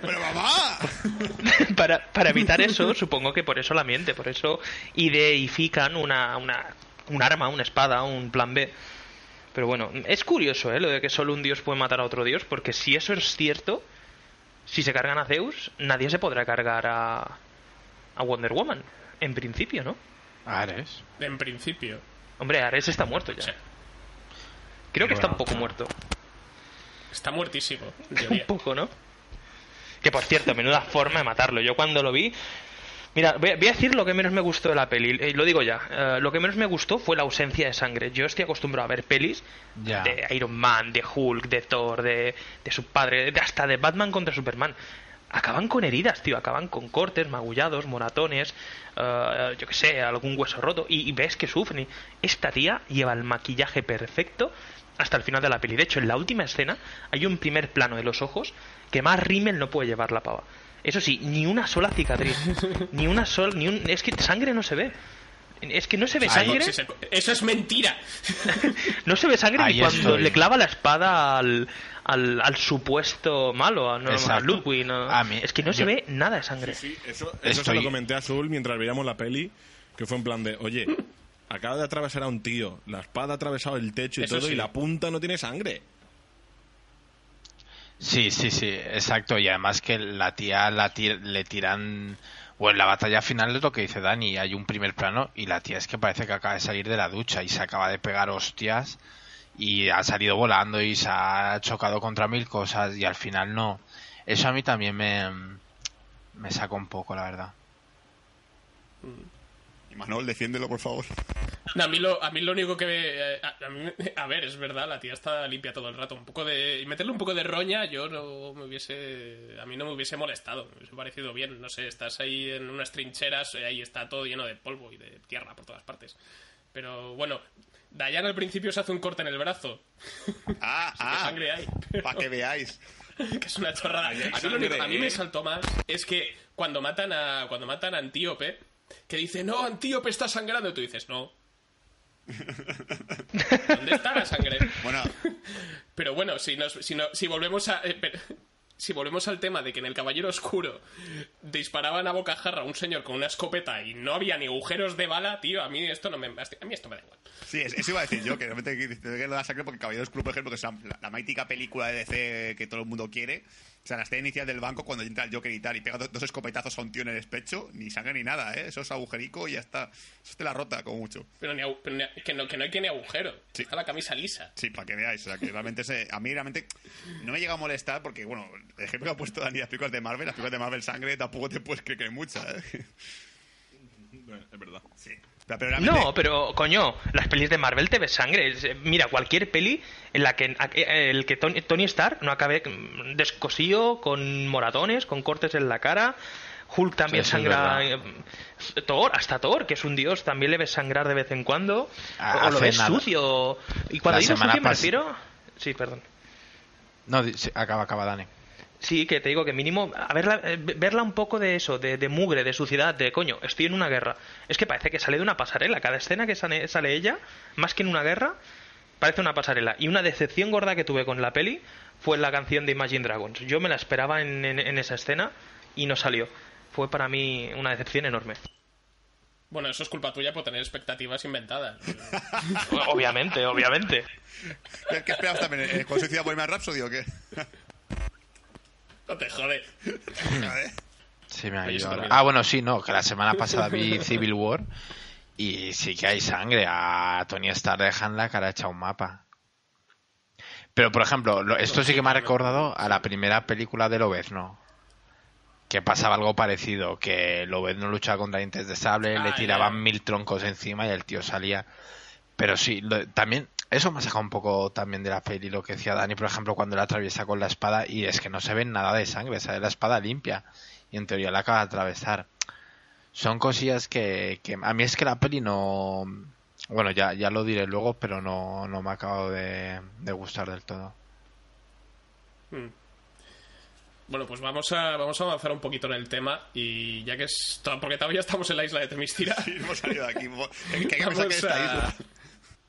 ¡Pero mamá! [LAUGHS] para, para evitar eso, supongo que por eso la miente, por eso ideifican una, una, un arma, una espada, un plan B. Pero bueno, es curioso, ¿eh? Lo de que solo un dios puede matar a otro dios, porque si eso es cierto, si se cargan a Zeus, nadie se podrá cargar a, a Wonder Woman. En principio, ¿no? Ares. En principio. Hombre, Ares está muerto ya. Creo que está un poco muerto. Está muertísimo. [LAUGHS] Un poco, ¿no? Que por cierto, menuda forma de matarlo. Yo cuando lo vi. Mira, voy a, decir lo que menos me gustó de la peli. eh, lo digo ya. eh, lo que menos me gustó fue la ausencia de sangre. Yo estoy acostumbrado a ver pelis Ya. de Iron Man, de Hulk, de Thor, de, de su padre, de- hasta de Batman contra Superman. Acaban con heridas, tío. Acaban con cortes, magullados, moratones, eh, yo que sé, algún hueso roto. Y, y ves que sufren. Esta tía lleva el maquillaje perfecto hasta el final de la peli. De hecho, en la última escena hay un primer plano de los ojos que más rímel no puede llevar la pava. Eso sí, ni una sola cicatriz. [LAUGHS] ni una sola. Ni un, es que sangre no se ve. Es que no se ve Ahí- sangre. Se- Eso es mentira. [LAUGHS] No se ve sangre Ahí ni cuando estoy. le clava la espada al, al, al supuesto malo, a, no, a Exacto. Ludwig. no. A mí- es que no se ve nada de sangre. Sí, eso, eso se lo comenté a Azul mientras veíamos la peli, que fue en plan de, oye, acaba de atravesar a un tío, la espada ha atravesado el techo y Eso todo, sí. y la punta no tiene sangre. Sí, sí, sí, exacto. Y además que la tía la tir- le tiran... O en la batalla final es lo que dice Dani, hay un primer plano y la tía es que parece que acaba de salir de la ducha y se acaba de pegar hostias y ha salido volando y se ha chocado contra mil cosas y al final no. Eso a mí también me, me saca un poco, la verdad. Y Manuel, defiéndelo, por favor. No, a, mí lo, a mí lo único que... eh, A, a mí- a ver, es verdad, la tía está limpia todo el rato. Un poco de... Y meterle un poco de roña, yo no me hubiese... A mí no me hubiese molestado. Me hubiese parecido bien. No sé, estás ahí en unas trincheras, eh, ahí está todo lleno de polvo y de tierra por todas partes. Pero bueno, Dayan al principio se hace un corte en el brazo. Ah, [LAUGHS] ¿Qué ah, sangre hay? para que veáis. [LAUGHS] que es una chorrada. A mí, lo sangre, único- a mí me saltó más es que cuando matan a cuando matan a Antíope, que dice, no, Antíope está sangrando, y tú dices, no. [LAUGHS] ¿Dónde está la sangre? Bueno, [LAUGHS] Pero bueno, si, nos, si, no- si volvemos a... eh, pero- si volvemos al tema de que en el Caballero Oscuro disparaban a bocajarra a un señor con una escopeta y no había ni agujeros de bala, tío, a mí esto no me, a mí esto me da igual. Sí, es- eso iba a decir yo, que realmente [LAUGHS] que que lo da sangre porque Caballero Oscuro, por ejemplo, que es la, la mítica película de DC que todo el mundo quiere. O sea, la escena inicial del banco cuando entra el Joker y tal y pega do- dos escopetazos a un tío en el pecho, ni sangre ni nada, ¿eh? Eso es agujerico y ya está. Eso te la rota, como mucho. Pero, ni pero ni- que, no, que no hay que ni agujero. Sí. Está la camisa lisa. Sí, para que veáis. O sea, que realmente se- a mí realmente no me llega a molestar porque, bueno, el ejemplo que ha puesto Dani, las películas de Marvel, las películas de Marvel sangre tampoco te puedes creer que hay mucha, ¿eh? Es verdad. Sí. Pero, pero realmente- No, pero coño, las pelis de Marvel te ves sangre. Eh, Mira, cualquier peli en la que eh, el que Tony, Tony Stark no acabe mm, descosido, con moratones, con cortes en la cara. Hulk también Sí, sangra. eh, Thor, hasta Thor, que es un dios, también le ves sangrar de vez en cuando. Ah, o lo ves nada. sucio. Y cuando La digo semana sucio me refiero. Sí, perdón. No, acaba, acaba, Dani. Sí, que te digo que mínimo a verla, eh, verla un poco de eso, de, de mugre, de suciedad, de coño, estoy en una guerra. Es que parece que sale de una pasarela. Cada escena que sale, sale ella, más que en una guerra, parece una pasarela. Y una decepción gorda que tuve con la peli fue la canción de Imagine Dragons. Yo me la esperaba en, en- en esa escena y no salió. Fue para mí una decepción enorme. Bueno, eso es culpa tuya por tener expectativas inventadas. [LAUGHS] obviamente, obviamente. ¿Qué, esperabas también? ¿Eh, ¿Con suicida Bohemian Rhapsody o qué? No te jode. Joder. Sí, me ha Oye, ido eso ahora. también. Ah, bueno, sí, no, que la semana pasada vi [LAUGHS] Civil War y sí que hay sangre. A Tony Stark dejan la cara hecha un mapa. Pero, por ejemplo, lo- esto sí que me ha recordado a la primera película de Lobezno. Que pasaba algo parecido, que Lobezno luchaba contra dientes de sable, le Ah, tiraban ya. mil troncos encima y el tío salía. Pero sí, lo- también, eso me ha sacado un poco también de la peli, lo que decía Dani, por ejemplo, cuando la atraviesa con la espada y es que no se ve nada de sangre, sale la espada limpia y en teoría la acaba de atravesar. Son cosillas que, que a mí es que la peli no... Bueno, ya, ya lo diré luego, pero no, no me ha acabado de, de gustar del todo. Mm. Bueno, pues vamos a, vamos a avanzar un poquito en el tema y ya que es... Porque todavía estamos en la isla de Temistira. Sí, hemos salido de aquí. [LAUGHS] Que esta a- isla.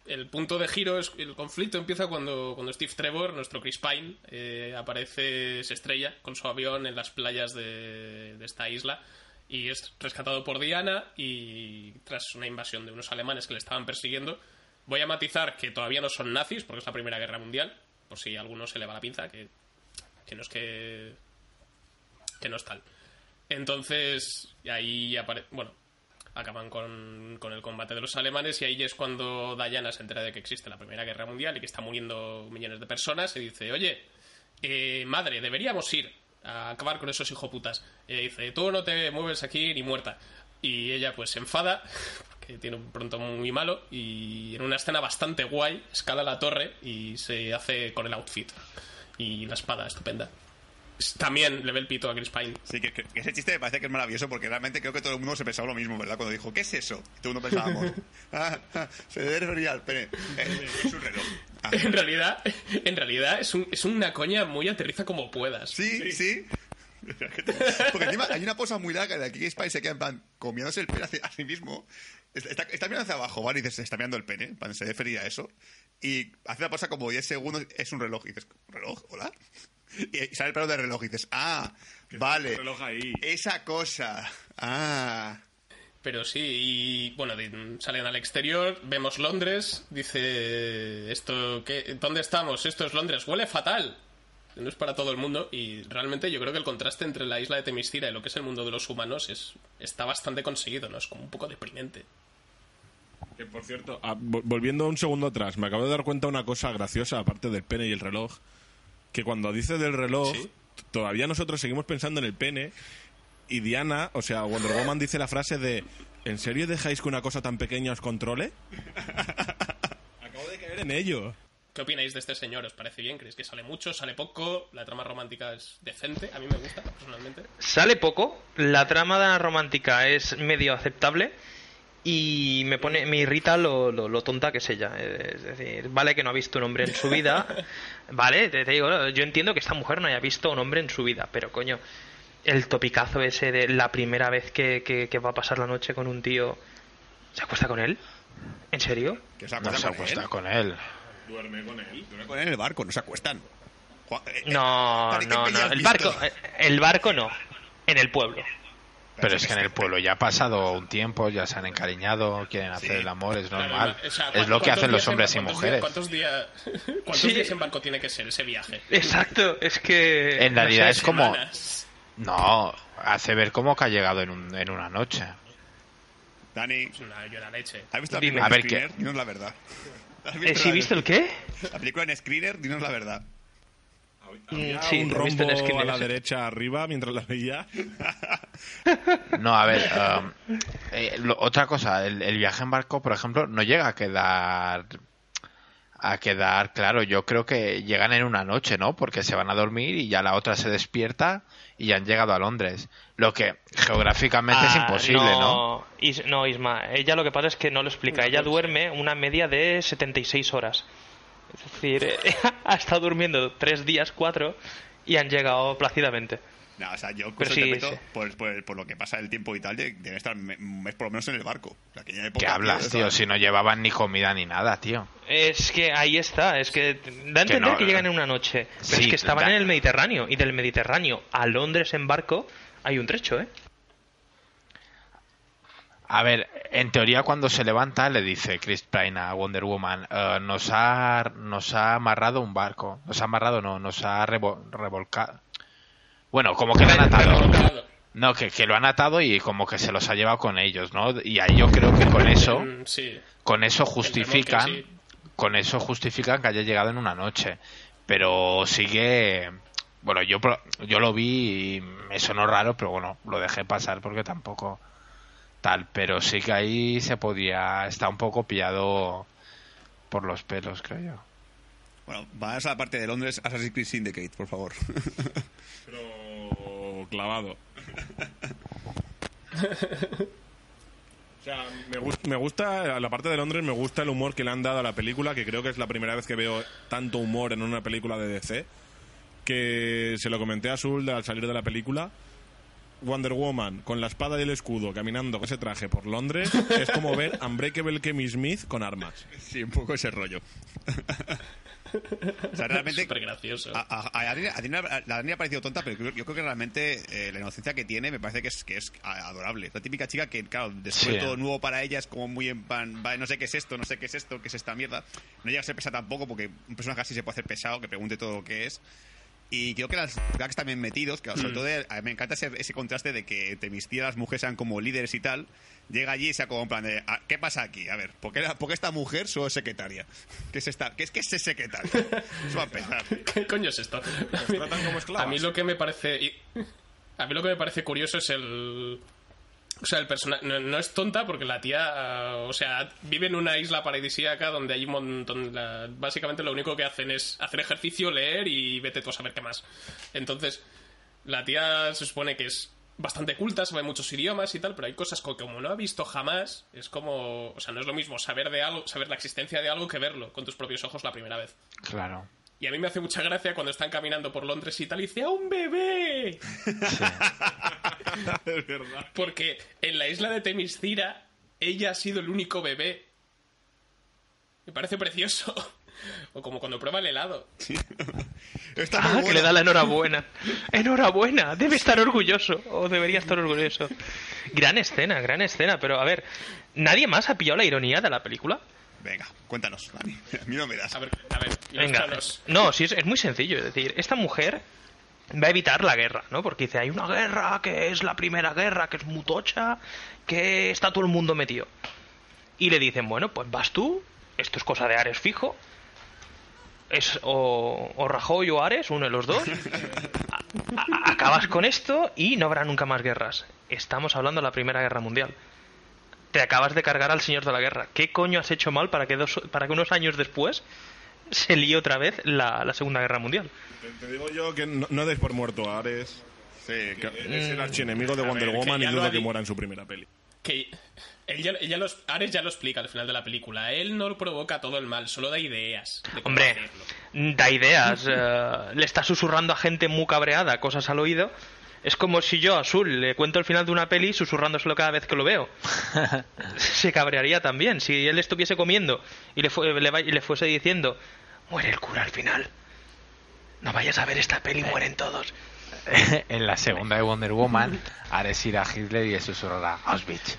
El punto de giro es el conflicto empieza cuando, cuando Steve Trevor, nuestro Chris Pine, eh, aparece, se estrella con su avión en las playas de, de esta isla y es rescatado por Diana y tras una invasión de unos alemanes que le estaban persiguiendo. Voy a matizar que todavía no son nazis porque es la Primera Guerra Mundial, por si a alguno se le va la pinza, que, que no es que que no es tal. Entonces, ahí aparece. Bueno, acaban con, con el combate de los alemanes y ahí es cuando Diana se entera de que existe la Primera Guerra Mundial y que está muriendo millones de personas y dice, oye, eh, madre, deberíamos ir a acabar con esos hijoputas. Y ella dice, tú no te mueves aquí ni muerta. Y ella pues se enfada, [LAUGHS] que tiene un pronto muy malo, y en una escena bastante guay, escala la torre y se hace con el outfit y la espada estupenda. También le ve el pito a Chris Pine. Sí, que, que- ese chiste me parece que es maravilloso porque realmente creo que todo el mundo se pensaba lo mismo, ¿verdad? Cuando dijo, ¿qué es eso? Y todo el mundo pensábamos, [LAUGHS] ah, ah, se debe referir al pene. Es un reloj. Ah, En realidad, en realidad es, un- es una coña muy aterriza como puedas. sí, sí. [LAUGHS] Porque encima hay una pausa muy larga de aquí que Spice se queda en plan comiéndose el pene a sí mismo. Está, está- mirando hacia abajo, ¿vale? Y dices, está mirando el pene, en plan, se refería a eso. Y hace una pausa como 10 segundos, es un reloj. Y dices, ¿reloj? ¿Hola? [LAUGHS] Y sale el pelo del reloj y dices, ah, vale. el reloj ahí. Esa cosa. Ah. Pero sí, y bueno, salen al exterior, vemos Londres, dice esto, ¿qué? ¿dónde estamos? Esto es Londres, huele fatal. No es para todo el mundo y realmente yo creo que el contraste entre la isla de Temiscira y lo que es el mundo de los humanos es está bastante conseguido, ¿no? Es como un poco deprimente. Que por cierto, ah, vol- volviendo un segundo atrás, me acabo de dar cuenta de una cosa graciosa, aparte del pene y el reloj, que cuando dice del reloj, Sí. todavía nosotros seguimos pensando en el pene, y Diana, o sea, Wonder Woman dice la frase de ¿En serio dejáis que una cosa tan pequeña os controle? [LAUGHS] Acabo de caer en ello. ¿Qué opináis de este señor? ¿Os parece bien? ¿Creéis que sale mucho? ¿Sale poco? ¿La trama romántica es decente? A mí me gusta, personalmente. Sale poco, la trama romántica es medio aceptable y me pone me irrita lo, lo, lo tonta que es ella. Es decir, vale que no ha visto un hombre en su vida, [LAUGHS] vale, te, te digo, yo entiendo que esta mujer no haya visto un hombre en su vida, pero coño, el topicazo ese de la primera vez que, que, que va a pasar la noche con un tío, ¿se acuesta con él? ¿En serio? Que se No acuesta se con acuesta él. con él. Duerme con él. Duerme con él en el barco, no se acuestan. Eh, eh, No, Dani, ¿qué no, no. El visto? barco, eh, el barco no. En el pueblo. Pero es que en el pueblo ya ha pasado un tiempo, ya se han encariñado, quieren hacer Sí. el amor, es Claro, normal. o sea, es lo que ¿cuántos hacen los hombres y mujeres. ¿Cuántos días, cuántos Sí. días en barco tiene que ser ese viaje? Exacto, es que. En no realidad sé, es como... Semanas. No, hace ver como que ha llegado en, un- en una noche. Dani, una llora leche. ¿has visto la Dime. película A ver, ¿qué? Screener? Dinos la verdad. ¿Has Eh, ¿Sí la- visto el qué? La película en Screener, dinos la verdad. Había Mm, sí, un visto rombo a la derecha arriba mientras la veía. [LAUGHS] No, a ver, um, eh, lo- otra cosa, el, el viaje en barco, por ejemplo, no llega a quedar a quedar claro. Yo creo que llegan en una noche, ¿no? Porque se van a dormir y ya la otra se despierta y ya han llegado a Londres. Lo que geográficamente es Ah, imposible, ¿no? Is- no, Isma, ella lo que pasa es que no lo explica. Ella duerme una media de 76 horas. Es decir, [LAUGHS] ha estado durmiendo tres días, cuatro, y han llegado plácidamente. No, o sea, yo pues, sí. Por, por- por lo que pasa el tiempo y tal, de- deben estar un mes por lo menos en el barco. O sea, aquella época, ¿Qué hablas, tío? tío? Si no llevaban ni comida ni nada, tío. Es que ahí está, es que da a entender no, que, llegan en una noche. Pero Sí, es que estaban da- en el Mediterráneo, y del Mediterráneo a Londres en barco hay un trecho, ¿eh? A ver, en teoría cuando se levanta le dice Chris Pine a Wonder Woman, "Eh, nos, ha, nos ha amarrado un barco. Nos ha amarrado, no, nos ha revo- revolcado. Bueno, como que lo han atado. No, que, que lo han atado y como que se los ha llevado con ellos, ¿no? Y ahí yo creo que con eso, Mm, Sí. con eso justifican, con eso justifican que haya llegado en una noche. Pero sigue, bueno, yo, pro- yo lo vi y me sonó raro, pero bueno, lo dejé pasar porque tampoco tal. Pero sí que ahí se podía, está un poco pillado por los pelos, creo yo. Bueno, vamos a la parte de Londres, Assassin's Creed Syndicate, por favor. Pero clavado. [LAUGHS] O sea, me, gus- me gusta, la parte de Londres, me gusta el humor que le han dado a la película, que creo que es la primera vez que veo tanto humor en una película de DC, que se lo comenté a Azul al salir de la película. Wonder Woman con la espada y el escudo caminando con ese traje por Londres es como ver Unbreakable Kimmy Smith con armas. sí, un poco ese rollo. [LAUGHS] [LAUGHS] o sea, realmente... Súper gracioso. A, a- a Adriana- Adriana- la Dani ha parecido tonta, pero creo- yo creo que realmente eh, la inocencia que tiene me parece que es, que es adorable. La típica chica que, claro, después Sí. todo nuevo para ella es como muy en pan, vale, no sé qué es esto, no sé qué es esto, qué es esta mierda. No llega a ser pesada tampoco, porque un personaje así se puede hacer pesado, que pregunte todo lo que es. Y creo que las gags también metidos, que sobre todo eh, me encanta ese, ese contraste de que Temistía las mujeres sean como líderes y tal. Llega allí y sea como en plan de, "Ah, ¿qué pasa aquí? A ver, ¿por qué, la- por qué esta mujer solo es secretaria? ¿Qué es esta? ¿Qué es que es secretaria? [LAUGHS] Eso va a empezar. ¿Qué coño es esto? tratan como esclavas. A mí lo que me parece. A mí lo que me parece curioso es el. O sea, el personaje. No, no es tonta porque la tía. ah, O sea, vive en una isla paradisíaca donde hay un montón. básicamente lo único que hacen es hacer ejercicio, leer y vete tú a saber qué más. Entonces, la tía se supone que es bastante culta, sabe muchos idiomas y tal, pero hay cosas que como no ha visto jamás, es como. O sea, no es lo mismo saber de algo, saber la existencia de algo que verlo con tus propios ojos la primera vez. Claro. Y a mí me hace mucha gracia cuando están caminando por Londres y tal y dice ¡A un bebé! [LAUGHS] es verdad. Porque en la isla de Temiscira ella ha sido el único bebé. Me parece precioso. O como cuando prueba el helado. Está Ah, que le da la enhorabuena. Enhorabuena, debe estar orgulloso. O debería estar orgulloso. Gran escena, gran escena. Pero a ver, ¿nadie más ha pillado la ironía de la película? Venga, cuéntanos, Dani. [LAUGHS] A mí no me das. A ver, a ver, Venga. No, sí, es, es muy sencillo. Es decir, esta mujer va a evitar la guerra, ¿no? Porque dice, hay una guerra que es la primera guerra, que es mutocha, que está todo el mundo metido. Y le dicen, bueno, pues vas tú, esto es cosa de Ares fijo. Es o, o Rajoy o Ares, uno de los dos. [LAUGHS] A- a- acabas con esto y no habrá nunca más guerras. Estamos hablando de la Primera Guerra Mundial. Te acabas de cargar al señor de la guerra. ¿Qué coño has hecho mal para que, dos, para que unos años después se líe otra vez la, la Segunda Guerra Mundial? Te, te digo yo que no, no des por muerto a Ares. Sí, que- Es el archienemigo de Wonder ver, Woman y dudo que muera en su primera peli. Que él ya, ella los, Ares ya lo explica al final de la película. Él no provoca todo el mal, solo da ideas. Hombre, hacerlo. da ideas. eh, le está susurrando a gente muy cabreada cosas al oído. Es como si yo a Azul le cuento el final de una peli susurrándoselo cada vez que lo veo. [LAUGHS] Se cabrearía también. Si él estuviese comiendo y le, fue- le va- y le fuese diciendo, muere el cura al final. No vayas a ver esta peli, mueren todos. [LAUGHS] en la segunda de Wonder Woman, Ares irá a Hitler y le susurrará Auschwitz.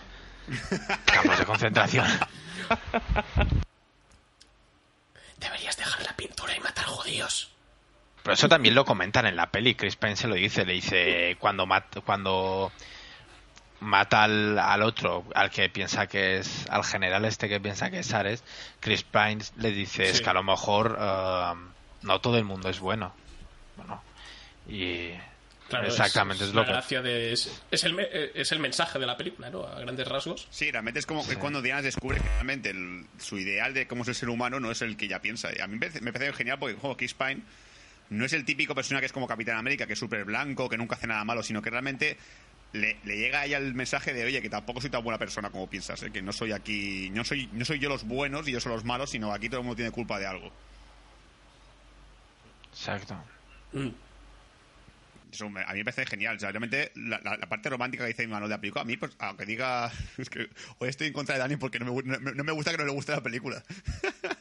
[LAUGHS] Campos de concentración. Deberías dejar la pintura y matar judíos. Pero eso también lo comentan en la peli. Chris Pine se lo dice. Le dice cuando mat- cuando mata al, al otro, al que piensa que es, al general este que piensa que es Ares, Chris Pine le dice es que a lo mejor eh, no todo el mundo es bueno. Bueno, y Claro, exactamente es, es, lo la que gracia de es, es el me- es el mensaje de la película, ¿no? A grandes rasgos. Sí, realmente es como es cuando Diana descubre que realmente el- su ideal de cómo es el ser humano no es el que ella piensa. Y a mí me parece, me parece genial porque juego Pine no es el típico persona que es como Capitán América, que es súper blanco, que nunca hace nada malo, sino que realmente le, le llega a ella el mensaje de, oye, que tampoco soy tan buena persona como piensas, ¿eh? que no soy aquí, no soy, no soy yo los buenos y yo soy los malos, sino aquí todo el mundo tiene culpa de algo. exacto. Mm. Eso me- a mí me parece genial. O sea, realmente la, la- la parte romántica que dice Manuel de la película, a mí, pues, aunque diga. [LAUGHS] Es que hoy estoy en contra de Dani porque no me, no, no me gusta que no le guste la película. [LAUGHS]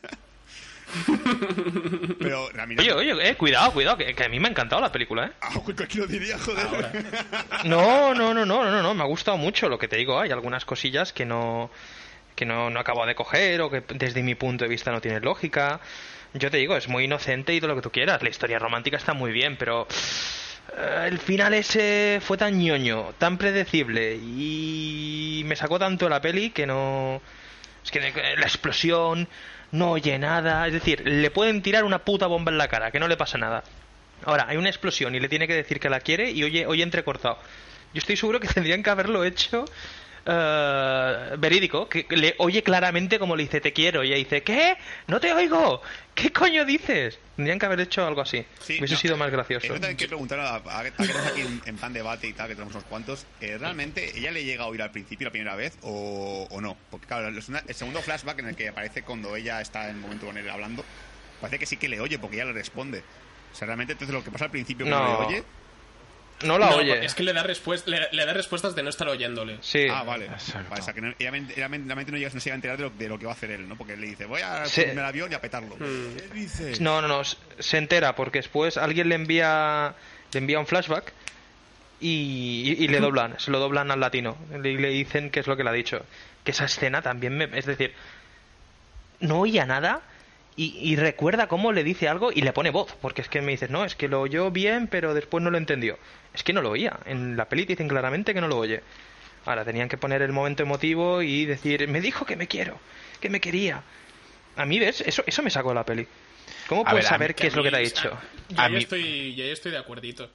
[LAUGHS] Pero a mí no. Oye, oye, eh, cuidado, cuidado, que, que a mí me ha encantado la película, ¿eh? Ah, ¿Quién lo diría, joder? [LAUGHS] No, no, no, no, no, no, me ha gustado mucho lo que te digo. Hay algunas cosillas que no que no, no acabo de coger o que desde mi punto de vista no tienen lógica. Yo te digo, es muy inocente y todo lo que tú quieras. La historia romántica está muy bien, pero eh, el final ese fue tan ñoño, tan predecible y me sacó tanto la peli que no... Es que la explosión, no oye nada. Es decir, le pueden tirar una puta bomba en la cara, que no le pasa nada. Ahora, hay una explosión y le tiene que decir que la quiere y oye, oye entrecortado. Yo estoy seguro que [LAUGHS] tendrían que haberlo hecho eh, verídico, que le oye claramente como le dice te quiero y ella dice ¿qué? No te oigo. ¿Qué coño dices? Tendrían que haber hecho algo así. Sí, Hubiese no, sido más gracioso. Eso también quiero preguntar a, a, a que estamos aquí en, en plan debate y tal, que tenemos unos cuantos. eh, ¿Realmente ella le llega a oír al principio la primera vez o, o no? Porque claro, el, el segundo flashback en el que aparece cuando ella está en el momento con él hablando, parece que sí que le oye porque ella le responde. O sea, realmente entonces lo que pasa al principio que no, No. le oye. No la No, oye. Es que le da, le, le da respuestas de no estar oyéndole. Sí. Ah, vale. O sea, que no- ella mente- ella mente- realmente no, llega, no se llega a enterar de lo, de lo que va a hacer él, ¿no? Porque él le dice, voy a Sí. subirme al avión y a petarlo. Mm. ¿Qué dices? No, no, no, se entera porque después alguien le envía le envía un flashback y, y- y le [LAUGHS] doblan, se lo doblan al latino y le dicen qué es lo que le ha dicho. Que esa escena también me, es decir, no oía nada y, y recuerda cómo le dice algo y le pone voz, porque es que me dices, no, es que lo oyó bien, pero después no lo entendió. Es que no lo oía. En la peli te dicen claramente que no lo oye. Ahora tenían que poner el momento emotivo y decir, me dijo que me quiero, que me quería. A mí, ¿ves? Eso, eso me sacó de la peli. ¿Cómo A puedes ver, a saber mí- qué es lo que te ha a dicho? Yo A ahí mí- estoy, yo estoy de acuerdito.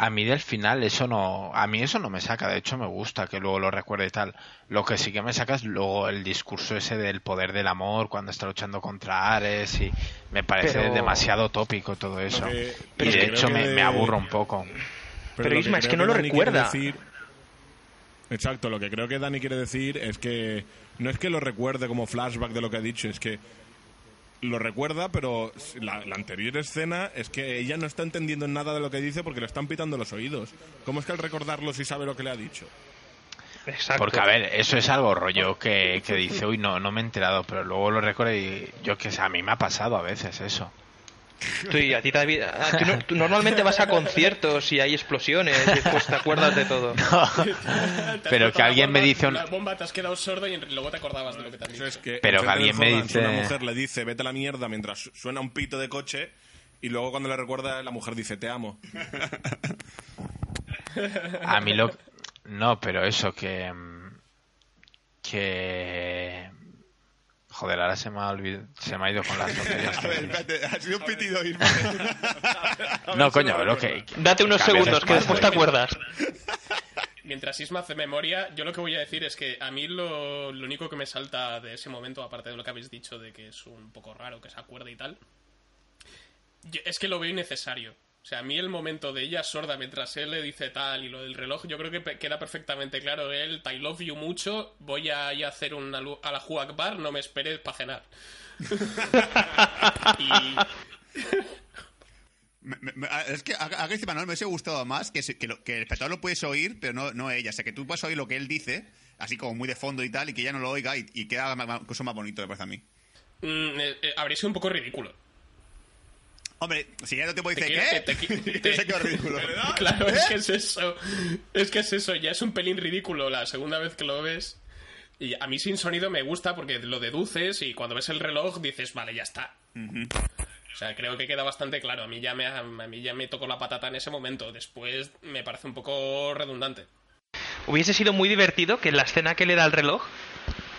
A mí del final eso no, a mí eso no me saca, de hecho me gusta que luego lo recuerde y tal. Lo que sí que me saca es luego el discurso ese del poder del amor cuando está luchando contra Ares y me parece Pero- demasiado tópico todo eso. que- y es de que hecho me, que- me aburro un poco. Pero, lo Isma, es creo que no lo Dani quiere recuerda. decir- exacto, lo que creo que Dani quiere decir es que no es que lo recuerde como flashback de lo que ha dicho, es que lo recuerda, pero la, la anterior escena es que ella no está entendiendo nada de lo que dice porque le están pitando los oídos. ¿Cómo es que al recordarlo sí sabe lo que le ha dicho? Exacto. Porque, a ver, eso es algo rollo que, que dice, uy, no, no me he enterado, pero luego lo recuerda y yo que sé, a mí me ha pasado a veces eso. Tú, y a ti tú no- tú normalmente vas a conciertos y hay explosiones y después te acuerdas de todo. [LAUGHS] Pero que alguien me dice un- La bomba te has quedado sordo y luego te acordabas de lo que te han dicho. es que Pero que alguien me dice- Una mujer le dice, vete a la mierda mientras su- suena un pito de coche y luego cuando le recuerda la mujer dice, te amo. A mí lo... No, pero eso que... mm, Que... Joder, ahora se me ha olvidado, se me ha ido con las tonterías. [LAUGHS] A ver, espérate, ha sido un pitido Irma. [LAUGHS] No, coño, lo que... Date unos segundos que después te acuerdas. Mientras Isma hace memoria, yo lo que voy a decir es que a mí lo, lo único que me salta de ese momento, aparte de lo que habéis dicho de que es un poco raro que se acuerde y tal, yo- es que lo veo innecesario. O sea, a mí el momento de ella sorda mientras él le dice tal y lo del reloj, yo creo que queda perfectamente claro. Él, I love you mucho, voy a ir a hacer un a la Bar, no me esperes para cenar. [LAUGHS] [LAUGHS] y Me- me- me- es que a, a Gracie Manuel me hubiese gustado más que, se- que, lo- que el espectador lo puedes oír, pero no, no ella. O sea, que tú puedes oír lo que él dice, así como muy de fondo y tal, y que ella no lo oiga y, y queda más, más- incluso más bonito, me parece a mí. mm, eh, eh, habría sido un poco ridículo. Hombre, si ya no te dice, quiero ¿qué? que te [LAUGHS] Te ridículo. [LAUGHS] Claro, es que es eso. Es que es eso, ya es un pelín ridículo la segunda vez que lo ves. Y a mí sin sonido me gusta porque lo deduces y cuando ves el reloj dices, vale, ya está. O sea, creo que queda bastante claro. A mí ya me, a mí ya me tocó la patata en ese momento. Después me parece un poco redundante. Hubiese sido muy divertido que en la escena que le da el reloj,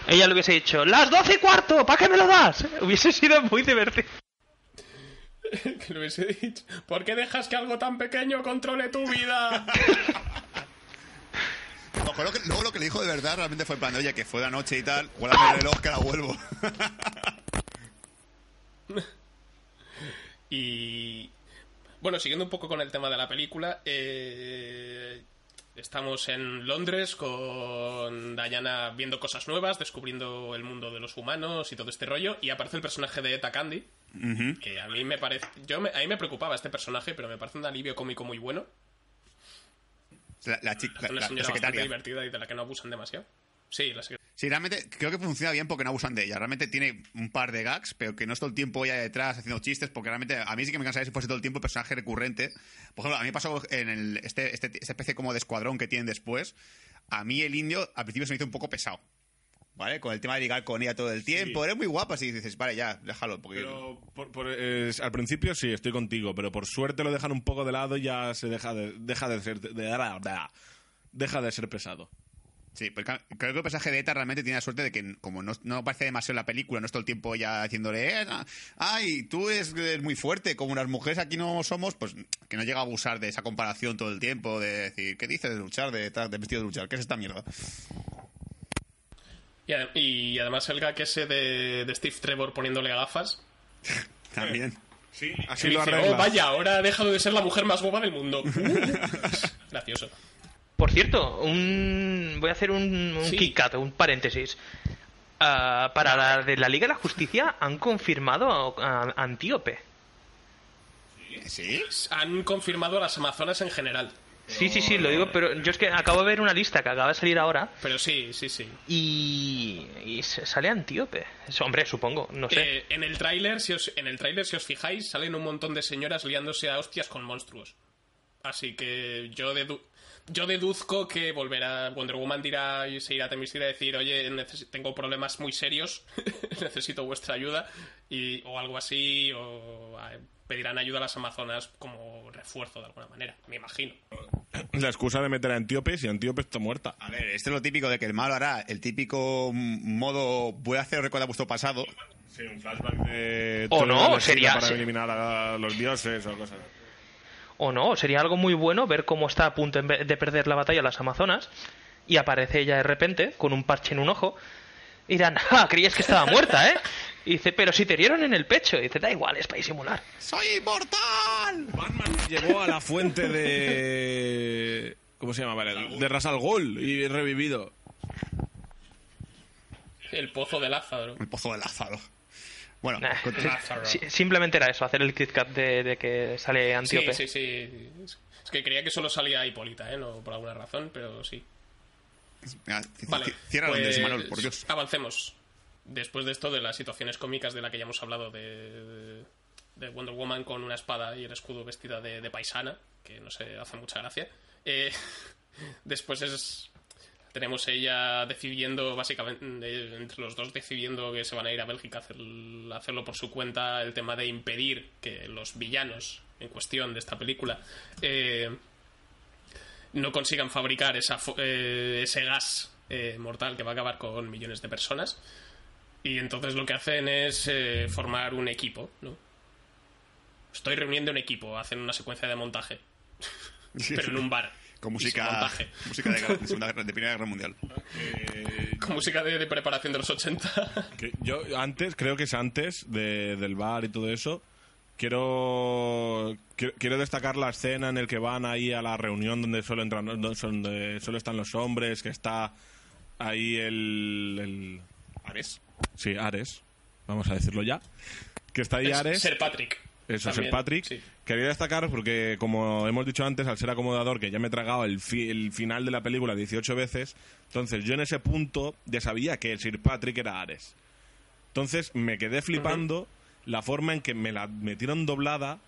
ella le hubiese dicho, ¡Las doce y cuarto! ¿Para qué me lo das? [LAUGHS] Hubiese sido muy divertido. [LAUGHS] Que le hubiese dicho, ¿por qué dejas que algo tan pequeño controle tu vida? [LAUGHS] Lo que- luego lo que le dijo de verdad realmente fue en plan, de, oye, que fue la noche y tal, guárdame el reloj que la vuelvo. [LAUGHS] Y bueno, siguiendo un poco con el tema de la película, eh, estamos en Londres con Diana viendo cosas nuevas, descubriendo el mundo de los humanos y todo este rollo, y aparece el personaje de Eta Candy, que a mí me parece, yo me- a mí me preocupaba este personaje, pero me parece un alivio cómico muy bueno, La, la chica, la, la- la secretaria. divertida y de la que no abusan demasiado. Sí, la secretaria. Sí, realmente creo que funciona bien porque no abusan de ella. Realmente tiene un par de gags, pero que no es todo el tiempo ella detrás haciendo chistes, porque realmente a mí sí que me cansaría si fuese todo el tiempo el personaje recurrente. Por ejemplo, a mí me pasó en el, este, este, esta especie como de escuadrón que tienen después. A mí el indio al principio se me hizo un poco pesado. ¿Vale? Con el tema de ligar con ella todo el tiempo. Eres muy guapa, así dices, vale, ya, déjalo. Porque... Pero por- por- eh, al principio sí, estoy contigo, pero por suerte lo dejan un poco de lado y ya se deja de, deja de ser de- de- deja de ser pesado. Sí, porque creo que el personaje de ETA realmente tiene la suerte de que, como no, no aparece demasiado en la película, no es todo el tiempo ya diciéndole, eh, ay, tú es, es muy fuerte, como unas mujeres aquí no somos, pues que no llega a abusar de esa comparación todo el tiempo, de decir, ¿qué dices de luchar, de, de vestido de luchar? ¿Qué es esta mierda? Y, ade- y además el gag ese de, de Steve Trevor poniéndole gafas. [LAUGHS] También. Sí, así lo dice, oh, vaya, ahora ha dejado de ser la mujer más boba del mundo. [LAUGHS] Gracioso. Por cierto, un... voy a hacer un, un Sí. Kit Kat, un paréntesis. Ah, para la de la Liga de la Justicia han confirmado a, a Antíope. ¿Sí? Han confirmado a las Amazonas en general. Sí, sí, sí, lo digo, pero yo es que acabo de ver una lista que acaba de salir ahora Pero sí, sí, sí. y, sale Antíope. Hombre, supongo, no sé. Eh, en el tráiler, si os, en el tráiler, si os fijáis, salen un montón de señoras liándose a hostias con monstruos. Así que yo dedu- yo deduzco que volverá Wonder Woman dirá y se irá a Temis a decir, oye, tengo problemas muy serios, [LAUGHS] necesito vuestra ayuda y o algo así o pedirán ayuda a las Amazonas como refuerzo de alguna manera, me imagino. La excusa de meter a Antíope si Antíope está muerta. A ver, esto es lo típico de que el malo hará el típico modo, voy a hacer recuerda vuestro pasado. Sí, un flashback de... O no, sería- Para sí. eliminar a los dioses o cosas así. O no, sería algo muy bueno ver cómo está a punto de perder la batalla las Amazonas y aparece ella de repente con un parche en un ojo y dirán, ¡ah! Creías que estaba muerta, ¿eh? [LAUGHS] Y dice, pero si te herieron en el pecho. Y dice, da igual, es para disimular. ¡Soy inmortal! Batman llegó a la fuente de... ¿Cómo se llama? Vale, de Ras al Ghul y revivido. El pozo de Lázaro. El pozo de Lázaro. Bueno, Nah, simplemente era eso, hacer el Kit Kat de, de que sale Sí, Antíope. sí, sí. Es que creía que solo salía Hipólita, ¿eh? No por alguna razón, pero sí. C- Vale. Cierra pues, Londres, Imanol, por Dios. Avancemos. Después de esto, de las situaciones cómicas de la que ya hemos hablado de, de Wonder Woman con una espada y el escudo vestida de, de paisana, que no sé, hace mucha gracia. Eh, [LAUGHS] después es. Tenemos ella decidiendo, básicamente, entre los dos decidiendo que se van a ir a Bélgica a hacer- a hacerlo por su cuenta, el tema de impedir que los villanos en cuestión de esta película eh, no consigan fabricar esa, eh, ese gas eh, mortal que va a acabar con millones de personas. Y entonces lo que hacen es formar un equipo, ¿no? Estoy reuniendo un equipo, hacen una secuencia de montaje, [LAUGHS] pero en un bar. Con música, [LAUGHS] música de, de Segunda de Primera Guerra Mundial. Con música de, de preparación de los 80. [LAUGHS] Que yo antes, creo que es antes de- del bar y todo eso, quiero, quiero quiero destacar la escena en el que van ahí a la reunión donde solo entran, donde solo están los hombres, que está ahí el, el ¿Ares? sí Ares, vamos a decirlo ya, que está ahí Ares. Ser Patrick. Eso, También, Sir Patrick. sí. Quería destacar porque, como hemos dicho antes, al ser acomodador, que ya me he tragado el, fi- el final de la película 18 veces, entonces yo en ese punto ya sabía que el Sir Patrick era Ares. Entonces me quedé flipando la forma en que me la metieron doblada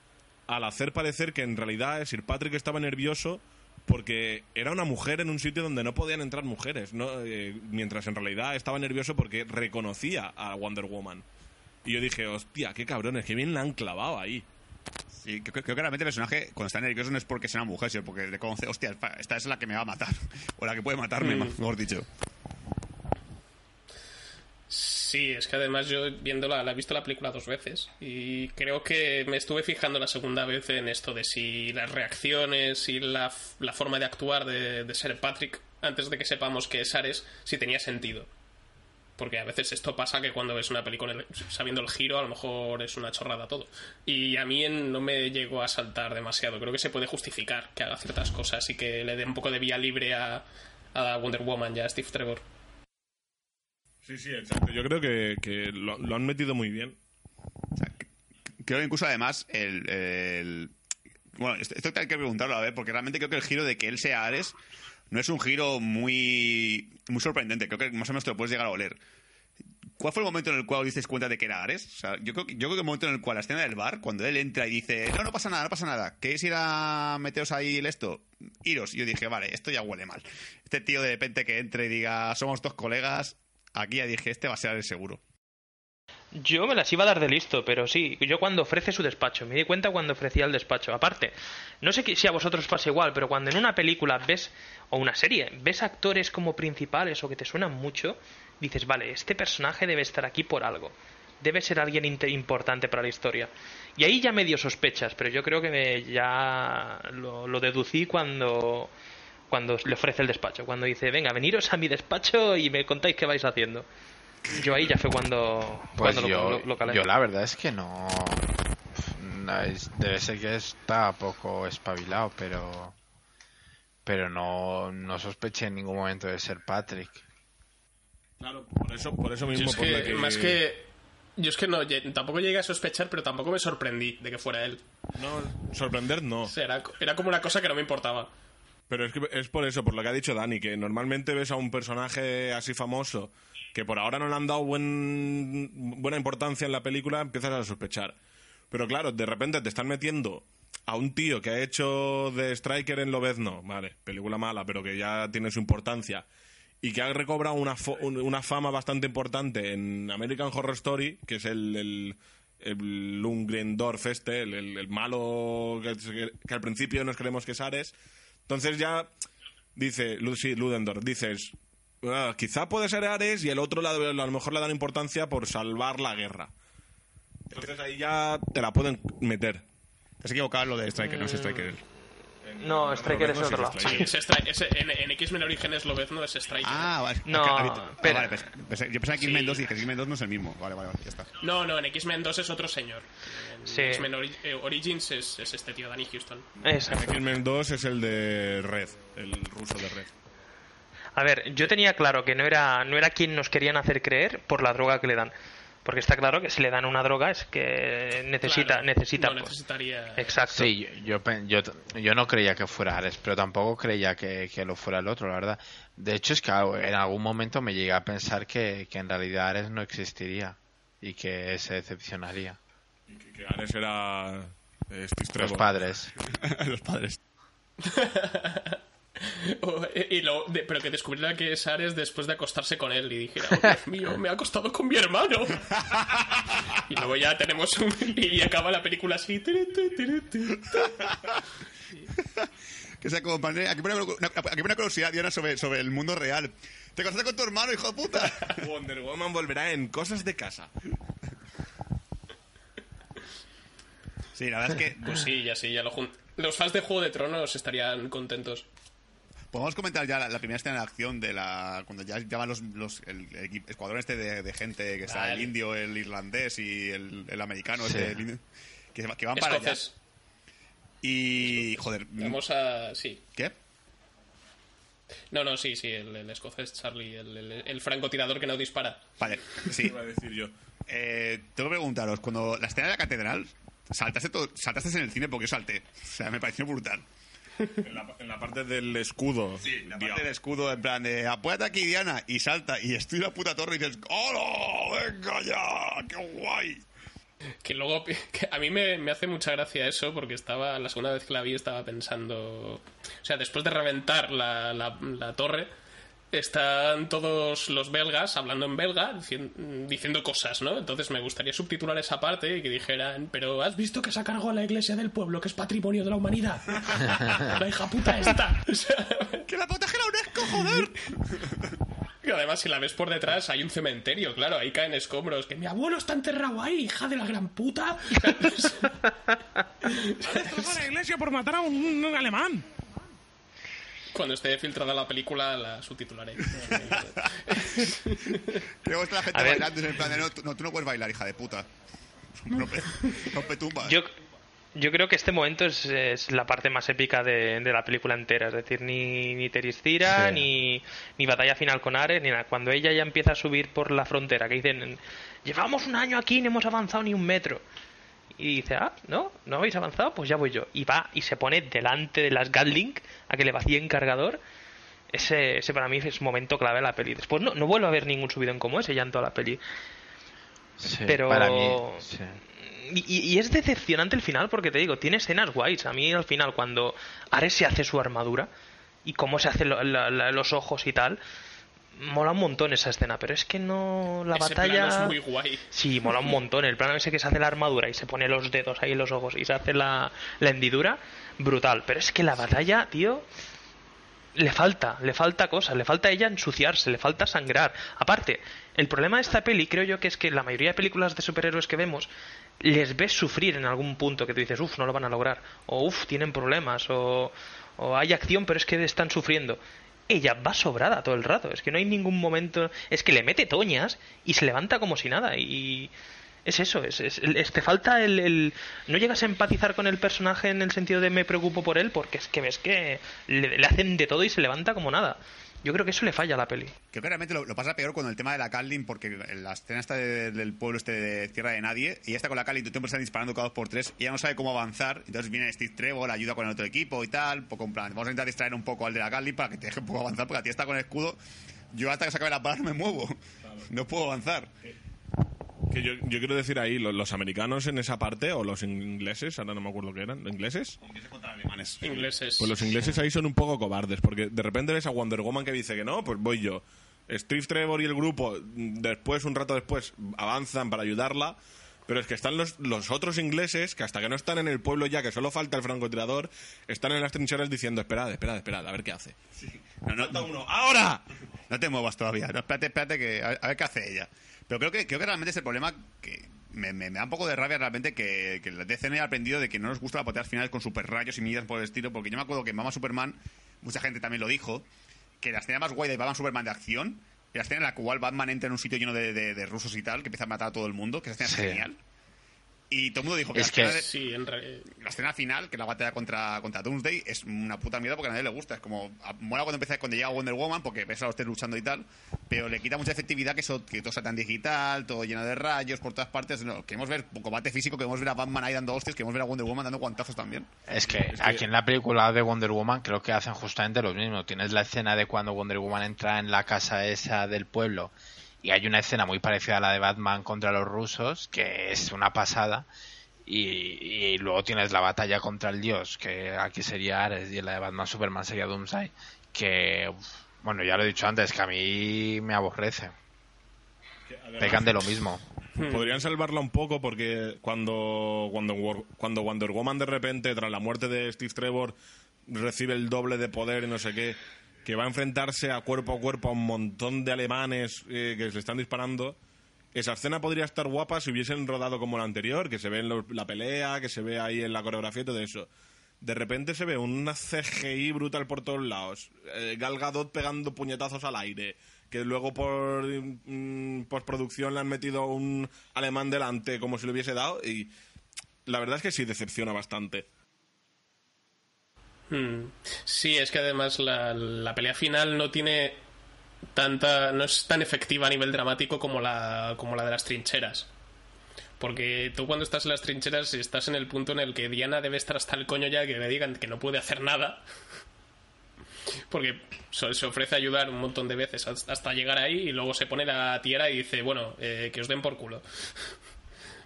al hacer parecer que en realidad Sir Patrick estaba nervioso porque era una mujer en un sitio donde no podían entrar mujeres, ¿no? Eh, mientras en realidad estaba nervioso porque reconocía a Wonder Woman. Y yo dije, hostia, qué cabrones, qué bien la han clavado ahí. Sí, creo, creo que realmente el personaje, cuando está nervioso, no es porque sea una mujer, sino porque reconoce, hostia, esta es la que me va a matar. [LAUGHS] O la que puede matarme, mejor dicho. Sí, es que además yo viéndola, la he visto la película dos veces y creo que me estuve fijando la segunda vez en esto de si las reacciones y la, la forma de actuar de, de ser Patrick antes de que sepamos que es Ares, si tenía sentido. Porque a veces esto pasa que cuando ves una película sabiendo el giro, a lo mejor es una chorrada todo. Y a mí no me llegó a saltar demasiado. Creo que se puede justificar que haga ciertas cosas y que le dé un poco de vía libre a, a Wonder Woman y a Steve Trevor. Sí, sí, exacto. Yo creo que, que lo, lo han metido muy bien. O sea, que- creo que incluso además el, el- bueno esto, esto hay que preguntarlo a ver porque realmente creo que el giro de que él sea Ares no es un giro muy muy sorprendente creo que más o menos te lo puedes llegar a oler ¿Cuál fue el momento en el cual disteis cuenta de que era Ares? Yo creo, que- yo creo que el momento en el cual la escena del bar, cuando él entra y dice, no, no pasa nada, no pasa nada, ¿queréis ir a meteros ahí el esto? Iros. Yo dije, vale, esto ya huele mal. Este tío de repente que entre y diga, somos dos colegas, aquí ya dije, este va a ser Ares seguro. Yo me las iba a dar de listo, pero sí, yo cuando ofrece su despacho, me di cuenta cuando ofrecía el despacho. Aparte, no sé si a vosotros pasa igual, pero cuando en una película ves, o una serie, ves actores como principales o que te suenan mucho, dices, vale, este personaje debe estar aquí por algo. Debe ser alguien importante para la historia. Y ahí ya medio sospechas, pero yo creo que me- ya lo, lo deducí cuando, cuando le ofrece el despacho. Cuando dice, venga, veniros a mi despacho y me contáis qué vais haciendo. Yo ahí ya fue cuando, Pues cuando yo, lo, lo calé. yo la verdad es que no, debe ser que está poco espabilado, pero pero no, no sospeché en ningún momento de ser Patrick. Claro, por eso, por eso mismo. Yo es por que, más que. Yo es que no, tampoco llegué a sospechar, pero tampoco me sorprendí de que fuera él. No, sorprender no. O sea, era, era como una cosa que no me importaba. Pero es que es por eso, por lo que ha dicho Dani, que normalmente ves a un personaje así famoso que por ahora no le han dado buen, buena importancia en la película, empiezas a sospechar. Pero claro, de repente te están metiendo a un tío que ha hecho de Striker en Lobezno, vale, película mala, pero que ya tiene su importancia, y que ha recobrado una, una fama bastante importante en American Horror Story, que es el, el, el este, el, el- el malo que, que al principio nos creemos que es Ares. Entonces ya dice, Lu- sí, Ludendorff, dices, "Ah, quizá puede ser Ares y el otro la- a lo mejor le dan importancia por salvar la guerra. Entonces ahí ya te la pueden meter. Te has equivocado lo de Striker, no es Striker. No, Striker es otro lado. Sí, es en, en X-Men Orígenes Lobezno es Striker. Ah, vale. No, Ah, vale, pues- pues yo pensaba que X-Men 2 y que X-Men 2 no es el mismo. Vale, vale, vale, ya está. No, no, en X-Men 2 es otro señor. En Sí. X-Men Ori- eh, Origins es, es este tío, Danny Houston. Exacto. X-Men 2 es el de Red, el ruso de Red. A ver, yo tenía claro que no era, no era quien nos querían hacer creer por la droga que le dan. Porque está claro que si le dan una droga es que necesita, Claro, necesita. no pues, necesitaría. Exacto. Sí, yo, yo, yo, yo no creía que fuera Ares, pero tampoco creía que, que lo fuera el otro, la verdad. De hecho, es que en algún momento me llegué a pensar que, que en realidad Ares no existiría y que se decepcionaría. Que, que Ares era eh, [LAUGHS] Los padres. Los [LAUGHS] padres. [LAUGHS] O- eh, y lo- de- pero que descubriera que es Ares después de acostarse con él y dijera, oh, Dios mío, me ha acostado con mi hermano. [LAUGHS] y luego ya tenemos un... y acaba la película así. tiri, tiri, tiri, tiri. [LAUGHS] Que sea como padre- Aquí pone una, aquí pone una curiosidad, Diana, sobre, sobre el mundo real. Te casaste con tu hermano, hijo de puta. Wonder Woman volverá en cosas de casa. Sí, la verdad es que Pues sí, ya sí, ya lo jun- Los fans de Juego de Tronos estarían contentos. Podemos comentar ya la, la primera escena de acción de la cuando ya llaman los, los el, el escuadrón este de, de gente que está Vale. el indio, el irlandés y el, el americano Sí. este, el que, que van para allá. Y joder, Vamos a... sí. ¿qué? No, no, sí, sí, el, el escocés Charlie, el, el, el francotirador que no dispara. Vale, [LAUGHS] sí. Iba a decir yo. Eh, tengo que preguntaros, cuando la escena de la catedral, saltaste, todo- saltaste en el cine porque yo salté. O sea, me pareció brutal. En la, en la parte del escudo. La Dios. parte del escudo, en plan de apóyate aquí, Diana, y salta, y estoy en la puta torre y dices, ¡Hola! ¡Venga ya! ¡Qué guay! Que luego, que a mí me, me hace mucha gracia eso, porque estaba, la segunda vez que la vi estaba pensando, o sea, después de reventar la, la, la torre, están todos los belgas hablando en belga, dicien- diciendo cosas, ¿no? Entonces me gustaría subtitular esa parte y que dijeran, pero ¿has visto que se ha cargado la iglesia del pueblo, que es patrimonio de la humanidad? [LAUGHS] la hija puta esta. [LAUGHS] O sea, ¡Que la protege la UNESCO, joder! [LAUGHS] y además, si la ves por detrás, hay un cementerio, claro, ahí caen escombros. Que mi abuelo está enterrado ahí, hija de la gran puta. a la iglesia por matar a un, alemán! Cuando esté filtrada la película, la subtitularé. [LAUGHS] Luego está la gente bailando en plan de no, tú no, tú no puedes bailar, hija de puta. [LAUGHS] Rompe, rompe tumbas. Yo, yo creo que este momento es, es la parte más épica de, de la película entera. Es decir, ni, ni Teriscira, Sí. ni, ni batalla final con Ares, ni nada. Cuando ella ya empieza a subir por la frontera, que dicen, llevamos un año aquí y no hemos avanzado ni un metro. Y dice, ah, ¿no? ¿No habéis avanzado? Pues ya voy yo. Y va y se pone delante de las Gatling a que le vacíen cargador. Ese, ese para mí es momento clave de la peli. Después no, no vuelvo a ver ningún subidón como ese ya en toda la peli. Sí, Pero- Para mí, sí. Y, y- es decepcionante el final porque te digo, tiene escenas guays. A mí al final cuando Ares se hace su armadura y cómo se hacen lo- la- la- los ojos y tal, mola un montón esa escena. Pero es que no... La Ese batalla... plano es muy guay. Sí, mola un montón. El plano ese que se hace la armadura y se pone los dedos ahí en los ojos y se hace la, la hendidura, brutal. Pero es que la batalla, tío, le falta, le falta cosas, le falta a ella ensuciarse, le falta sangrar. Aparte, el problema de esta peli creo yo que es que la mayoría de películas de superhéroes que vemos les ves sufrir en algún punto que tú dices, uff, no lo van a lograr, o uff, tienen problemas, o, o hay acción pero es que están sufriendo. Ella va sobrada todo el rato, es que no hay ningún momento, es que le mete toñas y se levanta como si nada y es eso, es, es- es- te falta el, no llegas a empatizar con el personaje en el sentido de me preocupo por él porque es que ves que le hacen de todo y se levanta como nada. Yo creo que eso le falla a la peli. Creo que realmente lo, lo pasa peor con el tema de la Carlin, porque la escena esta de- del pueblo este de Tierra de Nadie, ella está con la Carlin, todo el tiempo están disparando cada dos por tres, y ella no sabe cómo avanzar, entonces viene Steve Trevor, ayuda con el otro equipo y tal, poco en plan, vamos a intentar distraer un poco al de la Carlin para que te deje un poco avanzar, porque a ti está con el escudo, yo hasta que se acabe la bala no me muevo, no puedo avanzar. Que yo, yo quiero decir ahí, lo- los, americanos en esa parte, o los ingleses, ahora no me acuerdo qué eran, ¿ingleses? Ingleses. Pues los ingleses ahí son un poco cobardes, porque de repente ves a Wonder Woman que dice que no, pues voy yo. Steve Trevor y el grupo, mm, después, un rato después, avanzan para ayudarla, pero es que están los, los otros ingleses que hasta que no están en el pueblo ya, que solo falta el francotirador, están en las trincheras diciendo, esperad, esperad, esperad, a ver qué hace. No, no, Falta uno, ¡ahora! No te muevas todavía. No, espérate, espérate, que, a ver qué hace ella. Pero creo que, creo que realmente es el problema que me, me- me da un poco de rabia realmente que, que la DC no haya aprendido de que no nos gusta las batallas finales con super rayos y millas por el estilo. Porque yo me acuerdo que en Mama Superman, mucha gente también lo dijo, que la escena más guay de Batman Superman de acción, la escena en la cual Batman entra en un sitio lleno de, de- de rusos y tal, que empieza a matar a todo el mundo, que esa escena Sí. es genial. Y todo el mundo dijo que, Es la, que- escena de- Sí, en re- la escena final, que es la batalla contra, contra Doomsday, es una puta mierda porque a nadie le gusta. Es como, mola cuando empieza, cuando llega Wonder Woman, porque ves a los tres luchando y tal, pero le quita mucha efectividad que, eso, que todo sea tan digital, todo lleno de rayos por todas partes. No, queremos ver combate físico, queremos ver a Batman ahí dando hostias, queremos ver a Wonder Woman dando guantazos también. Es que aquí en la película de Wonder Woman creo que hacen justamente lo mismo. Tienes la escena de cuando Wonder Woman entra en la casa esa del pueblo y hay una escena muy parecida a la de Batman contra los rusos, que es una pasada. Y, y luego tienes la batalla contra el dios, que aquí sería Ares, y en la de Batman Superman sería Doomsday, que, uf, bueno, ya lo he dicho antes, que a mí me aborrece. Pecan de lo mismo. Podrían salvarla un poco porque cuando, cuando, cuando Wonder Woman de repente, tras la muerte de Steve Trevor, recibe el doble de poder y no sé qué, que va a enfrentarse a cuerpo a cuerpo a un montón de alemanes eh, que se están disparando, esa escena podría estar guapa si hubiesen rodado como la anterior, que se ve en la pelea, que se ve ahí en la coreografía y todo eso. De repente se ve una CGI brutal por todos lados. Eh, Gal Gadot pegando puñetazos al aire. Que luego por mm, postproducción le han metido un alemán delante como si lo hubiese dado. Y la verdad es que sí decepciona bastante. Hmm. Sí, es que además la, la pelea final no tiene tanta. no es tan efectiva a nivel dramático como la, como la de las trincheras. Porque tú cuando estás en las trincheras estás en el punto en el que Diana debe estar hasta el coño ya que le digan que no puede hacer nada. [LAUGHS] Porque se ofrece ayudar un montón de veces hasta llegar ahí y luego se pone la tierra y dice, bueno, eh, que os den por culo.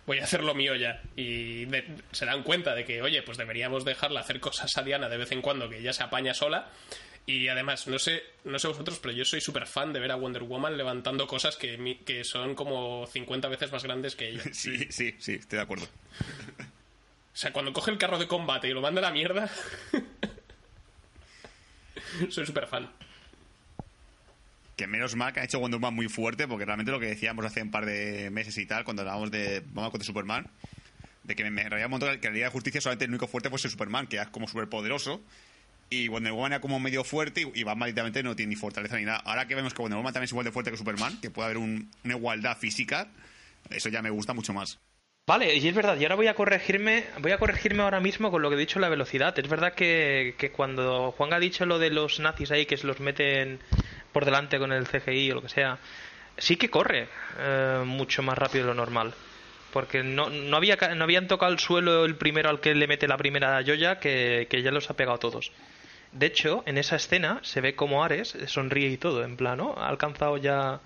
Voy a hacer lo mío ya. Y de- se dan cuenta de que, oye, pues deberíamos dejarla hacer cosas a Diana de vez en cuando, que ella se apaña sola. Y además, no sé, no sé vosotros, pero yo soy súper fan de ver a Wonder Woman levantando cosas que, mi- que son como 50 veces más grandes que ella. [LAUGHS] Sí, sí, sí, estoy de acuerdo. O sea, cuando coge el carro de combate y lo manda a la mierda. [LAUGHS] soy súper fan. Que menos mal que han hecho Wonder Woman muy fuerte, porque realmente lo que decíamos hace un par de meses y tal, cuando hablábamos de Batman contra Superman, de que me, me rayaba un montón que la Liga de Justicia solamente el único fuerte fuese Superman, que es como súper poderoso, y Wonder Woman era como medio fuerte, y, y Batman literalmente no tiene ni fortaleza ni nada. Ahora que vemos que Wonder Woman también es igual de fuerte que Superman, que puede haber un- una igualdad física, eso ya me gusta mucho más. Vale, y es verdad, y ahora voy a corregirme, voy a corregirme ahora mismo con lo que he dicho la velocidad. Es verdad que, que cuando Juan ha dicho lo de los nazis ahí que se los meten por delante con el CGI o lo que sea, sí que corre eh, mucho más rápido de lo normal. Porque no, no, había, no habían tocado el suelo el primero al que le mete la primera joya que, que ya los ha pegado todos. De hecho, en esa escena se ve como Ares sonríe y todo, en plano, ha alcanzado ya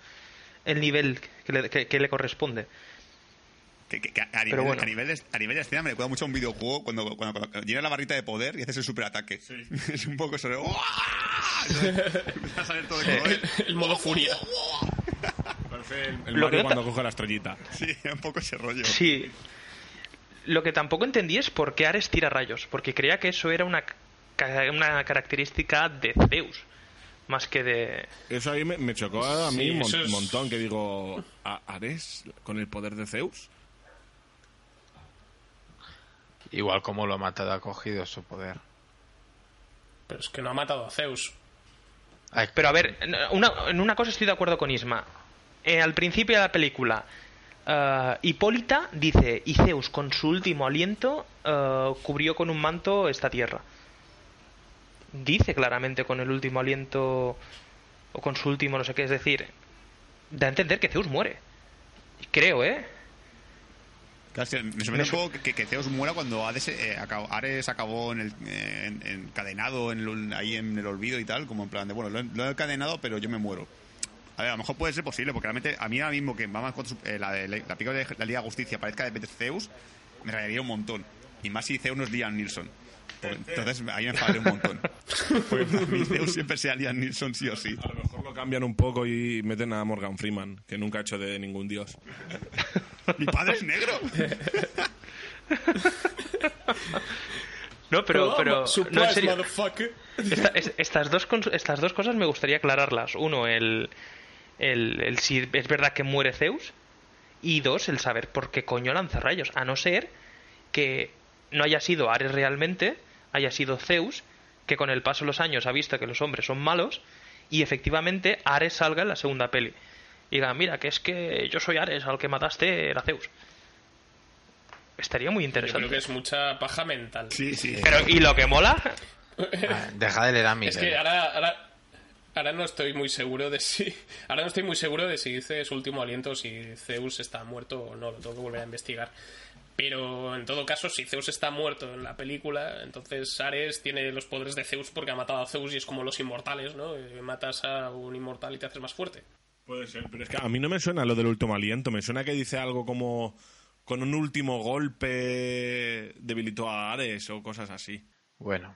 el nivel que le, que le corresponde. Que, que- que a, nivel, bueno. a, nivel de, a nivel de escena me recuerda mucho a un videojuego cuando, cuando, cuando llena la barrita de poder y haces el superataque. [LAUGHS] es un poco sobre... Empieza a salir todo de colores. [LAUGHS] El modo furia. Parece el, el Lo Mario que cuando coge la estrellita. Sí, un poco ese rollo. Sí. Lo que tampoco entendí es por qué Ares tira rayos, porque creía que eso era una, una característica de Zeus, más que de... Eso ahí me, me chocó a mí Sí, un mon- es- montón, que digo, ¿A- ¿Ares con el poder de Zeus? Igual como lo ha matado ha cogido su poder. Pero es que no ha matado a Zeus. Ay, Pero a ver, en una, en una cosa estoy de acuerdo con Isma. Eh, al principio de la película, eh, Hipólita dice, y Zeus con su último aliento eh, cubrió con un manto esta tierra. Dice claramente con el último aliento o con su último no sé qué, es decir, da a entender que Zeus muere. Creo, ¿eh? Claro, me sorprende un poco que, que Zeus muera cuando Hades, eh, acabó- Ares acabó en el, eh, en- encadenado en el- ahí en el olvido y tal, como en plan de, bueno, lo he, lo he encadenado, pero yo me muero. A ver, a lo mejor puede ser posible, porque realmente a mí ahora mismo que Batman contra eh, la, de- la película de la Liga de Justicia parezca de repente Zeus, me rayaría un montón. Y más si Zeus no es Liam Nilsson. Porque entonces ahí me enfadaría un montón. [LAUGHS] Porque para mí Zeus siempre sea Liam Nilsson sí o sí. A lo mejor lo cambian un poco y meten a Morgan Freeman, que nunca ha hecho de ningún dios. [LAUGHS] Mi padre es negro. [LAUGHS] No, pero, pero no, en serio. motherfucker. Esta- es- estas, dos, estas dos cosas me gustaría aclararlas. Uno, el, el, el si es verdad que muere Zeus. Y dos, el saber por qué coño lanza rayos. A no ser que no haya sido Ares realmente, haya sido Zeus, que con el paso de los años ha visto que los hombres son malos. Y efectivamente Ares salga en la segunda peli. Y diga, mira, que es que yo soy Ares, al que mataste era Zeus. Estaría muy Yo interesante. creo que es mucha paja mental. Sí, sí. Pero, ¿y lo que mola? ah, deja de leer a Miguel. Es que ahora, ahora, ahora no estoy muy seguro de si. [LAUGHS] Ahora no estoy muy seguro de si dice su último aliento, si Zeus está muerto o no. Lo tengo que volver a investigar. Pero en todo caso, si Zeus está muerto en la película, entonces Ares tiene los poderes de Zeus porque ha matado a Zeus y es como los inmortales, ¿no? Eh, Matas a un inmortal y te haces más fuerte. Puede ser, pero es que a mí no me suena lo del último aliento. Me suena que dice algo como con un último golpe debilitó a Ares o cosas así. Bueno,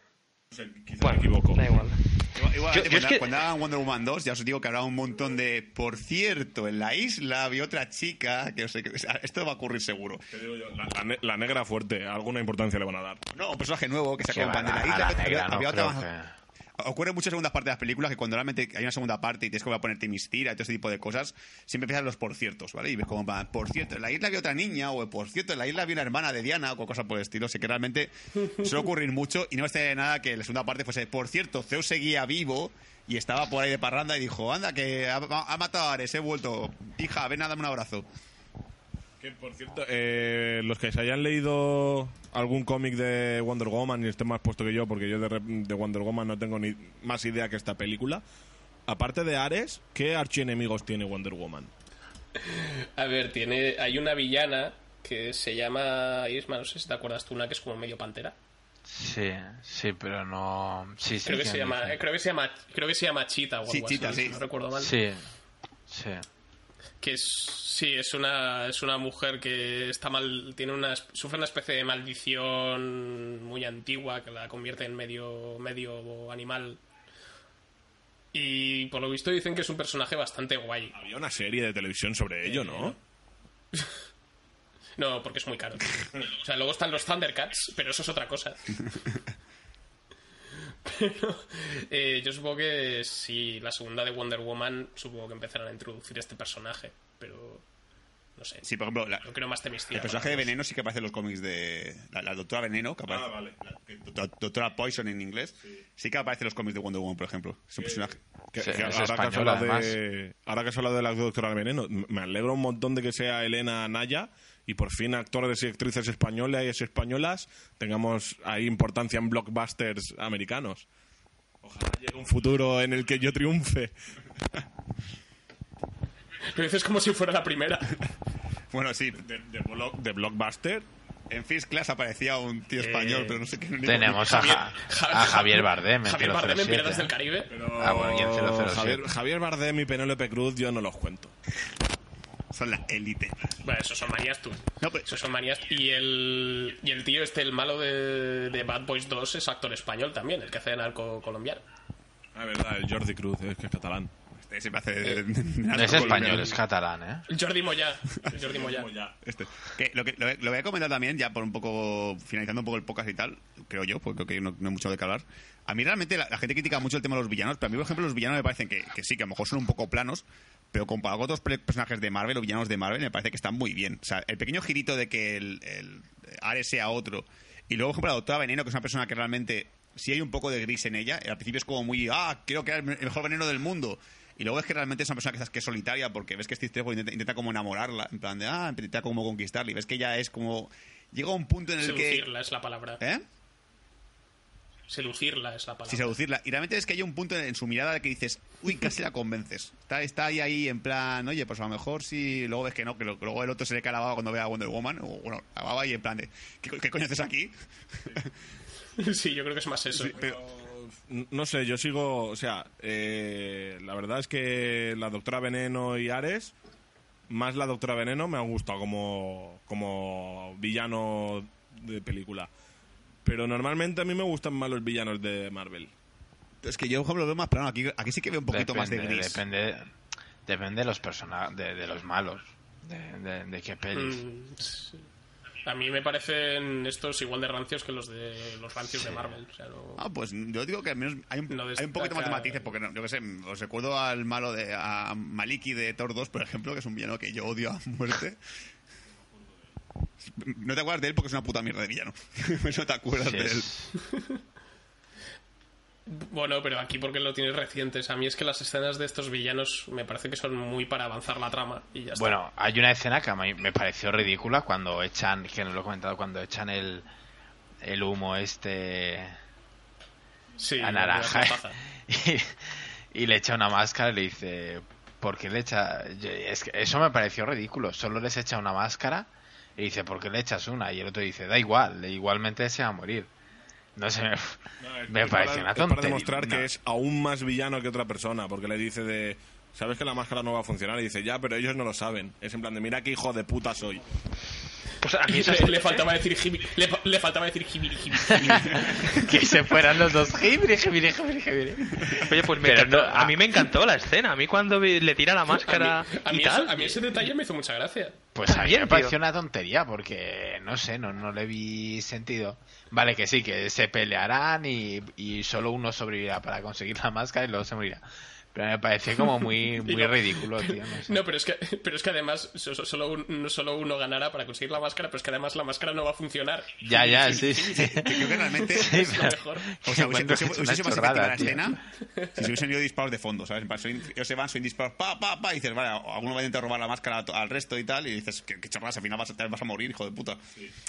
No sé, quizá Bueno, me equivoco. da igual. Igual- igualmente, Yo- yo cuando, es que- cuando hagan Wonder Woman 2, ya os digo que habrá un montón de. Por cierto, en la isla había otra chica que no sé qué. o sea, Esto va a ocurrir seguro. Te digo yo, la, la ne- la negra fuerte, alguna importancia le van a dar. No, un personaje nuevo que se que acompaña de va, la a isla. la había- negra, no había creo otra- Ocurre en muchas segundas partes de las películas que cuando realmente hay una segunda parte y tienes que a ponerte mistira y todo ese tipo de cosas, siempre empiezan los por ciertos, ¿vale? Y ves como, por cierto, en la isla había otra niña, o por cierto, en la isla había una hermana de Diana, o cosas por el estilo. Sé que realmente suele ocurrir mucho y no me nada que la segunda parte fuese, por cierto, Zeus seguía vivo y estaba por ahí de parranda y dijo, anda, que ha, ha matado a Ares, he vuelto. Hija, ven a darme un abrazo. Que por cierto, eh, los que se hayan leído algún cómic de Wonder Woman y estén más puesto que yo, porque yo de, de Wonder Woman no tengo ni más idea que esta película. Aparte de Ares, ¿qué archienemigos tiene Wonder Woman? [LAUGHS] A ver, tiene. Hay una villana que se llama. Isma, no sé si te acuerdas tú, una que es como medio pantera. sí, sí, pero no... Sí, sí, Creo que sí, se llama. eh, Creo que se llama. Creo que se llama Chita o Sí, algo así, sí. si no recuerdo mal. Sí, sí. Que es, sí, es una, es una mujer que está mal, tiene una, sufre una especie de maldición muy antigua que la convierte en medio, medio animal. Y por lo visto dicen que es un personaje bastante guay. Había una serie de televisión sobre ello, ¿no? [LAUGHS] No, porque es muy caro. O sea, luego están los Thundercats, pero eso es otra cosa. [LAUGHS] Pero eh, yo supongo que si la segunda de Wonder Woman, supongo que empezarán a introducir este personaje, pero no sé. Sí, por ejemplo, la- creo más Temistira. el personaje de Veneno sí que aparece en los cómics de. La, la doctora Veneno, que aparece. Ah, vale. la- do- doctora Poison en inglés. Sí. que aparece en los cómics de Wonder Woman, por ejemplo. Es un personaje. Que- Sí, que es ahora, que has española, hablado de, ahora que has hablado de la doctora Veneno, me alegro un montón de que sea Elena Naya y por fin actores y actrices españolas y españolas tengamos ahí importancia en blockbusters americanos. Ojalá llegue un futuro en el que yo triunfe. Lo dices como si fuera la primera. Bueno, sí. De, de block- de blockbuster. En First Class aparecía un tío español, pero no sé qué. Tenemos a, Ja- a Javier Bardem en Javier Bardem en 007. Piratas del Caribe. Ah, bueno, y en 007. Javier, Javier Bardem y Penélope Cruz yo no los cuento. Son la élite. Bueno, esos son manías tú. No, pero- Esos son manías. Y el, y el tío este, el malo de, de Bad Boys 2, es actor español también, el que hace de narco colombiano. La verdad, el Jordi Cruz, es que es catalán. Se me hace. de- de- de- No de- es español, es catalán, ¿eh? El Jordi Moya. El Jordi [LAUGHS] Moya. Este. Que lo, que, lo, lo voy a comentar también, ya por un poco, finalizando un poco el podcast y tal, creo yo, porque creo que no, no hay mucho de qué hablar. A mí realmente la, la gente critica mucho el tema de los villanos, pero a mí, por ejemplo, los villanos me parecen que, que sí, que a lo mejor son un poco planos, pero comparado con otros personajes de Marvel o villanos de Marvel, me parece que están muy bien. O sea, el pequeño girito de que el, el Ares sea otro, y luego, por ejemplo, la doctora Veneno, que es una persona que realmente sí hay un poco de gris en ella, al principio es como muy, ah, quiero crear el mejor veneno del mundo. Y luego es que realmente es una persona que, que es solitaria porque ves que Steve Trevor intenta, intenta como enamorarla, en plan de, ah, intenta como conquistarla y ves que ella es como... Llega a un punto en el que... Seducirla es la palabra. ¿Eh? Seducirla es la palabra. Sí, seducirla. Y realmente es que hay un punto en, en su mirada que dices, uy, casi la convences. Está, está ahí, ahí en plan, oye, pues a lo mejor si luego ves que no, que, lo- que luego el otro se le cae la baba cuando ve a Wonder Woman, o bueno, la baba y en plan de, ¿qué, qué coño haces aquí? sí, yo creo que es más eso. N- No sé, yo sigo, o sea, eh, la verdad es que la doctora Veneno y Ares, más la doctora Veneno me han gustado como, como villano de película. Pero normalmente a mí me gustan más los villanos de Marvel. Es que yo, por ejemplo, lo veo más plano. Aquí, aquí sí que veo un poquito más de gris. Depende, depende de los personajes, de, de los malos, de, de, de qué pelis. Mm, sí. A mí me parecen estos igual de rancios que los de los rancios de Marvel. O sea, no- Ah, pues yo digo que al menos hay un, No hay un poquito más de matices, porque no, yo qué sé, os recuerdo al malo de a Maliki de Thor 2, por ejemplo, que es un villano que yo odio a muerte. No te acuerdas de él porque es una puta mierda de villano. [LAUGHS] no te acuerdas Sí, de él. Bueno, pero aquí porque lo tienes recientes. A mí es que las escenas de estos villanos me parece que son muy para avanzar la trama y ya está. Bueno, hay una escena que a mí me pareció ridícula cuando echan, que no lo he comentado, cuando echan el, el humo este sí, a naranja [LAUGHS] y, y le echa una máscara y le dice, ¿por qué le echa? Yo- Es que eso me pareció ridículo, solo les echa una máscara y dice, ¿por qué le echas una? Y el otro dice, da igual, igualmente se va a morir. No sé, [LAUGHS] me, para- una es para tontería. demostrar No. que es aún más villano que otra persona, porque le dice de... Sabes que la máscara no va a funcionar y dice, ya, pero ellos no lo saben. Es en plan de, mira qué hijo de puta soy. Pues a mí le, le faltaba decir jibiri, le, le faltaba decir jibiri, jibiri. [LAUGHS] que se fueran los dos jibri, jibri, jibri, jibri. Oye, pues me Pero encantó. no, a mí me encantó la escena. A mí cuando vi- le tira la máscara a mí, a y mí tal. eso- a mí ese detalle me hizo mucha gracia. Pues a mí me pareció una tontería porque, no sé, no, no le vi sentido. Vale, que sí, que se pelearán y, y solo uno sobrevivirá para conseguir la máscara y luego se morirá. Pero me pareció como muy, [LAUGHS] muy no. ridículo, tío. No sé. No, pero es que, pero es que además so- so- solo, un- solo uno ganará para conseguir la máscara, pero es que además la máscara no va a funcionar. Ya, ya, sí, sí. Que creo que realmente... [LAUGHS] Sí, Es lo mejor. O sea, hubiese, hubiese- más chorrada, efectiva la escena si se hubiesen ido disparos de fondo, ¿sabes? Ellos se van, soy disparos, pa, pa, pa, y dices, vale, alguno va a intentar robar la máscara al resto y tal, y dices, qué, qué chorradas, al final vas a, te vas a morir, hijo de puta.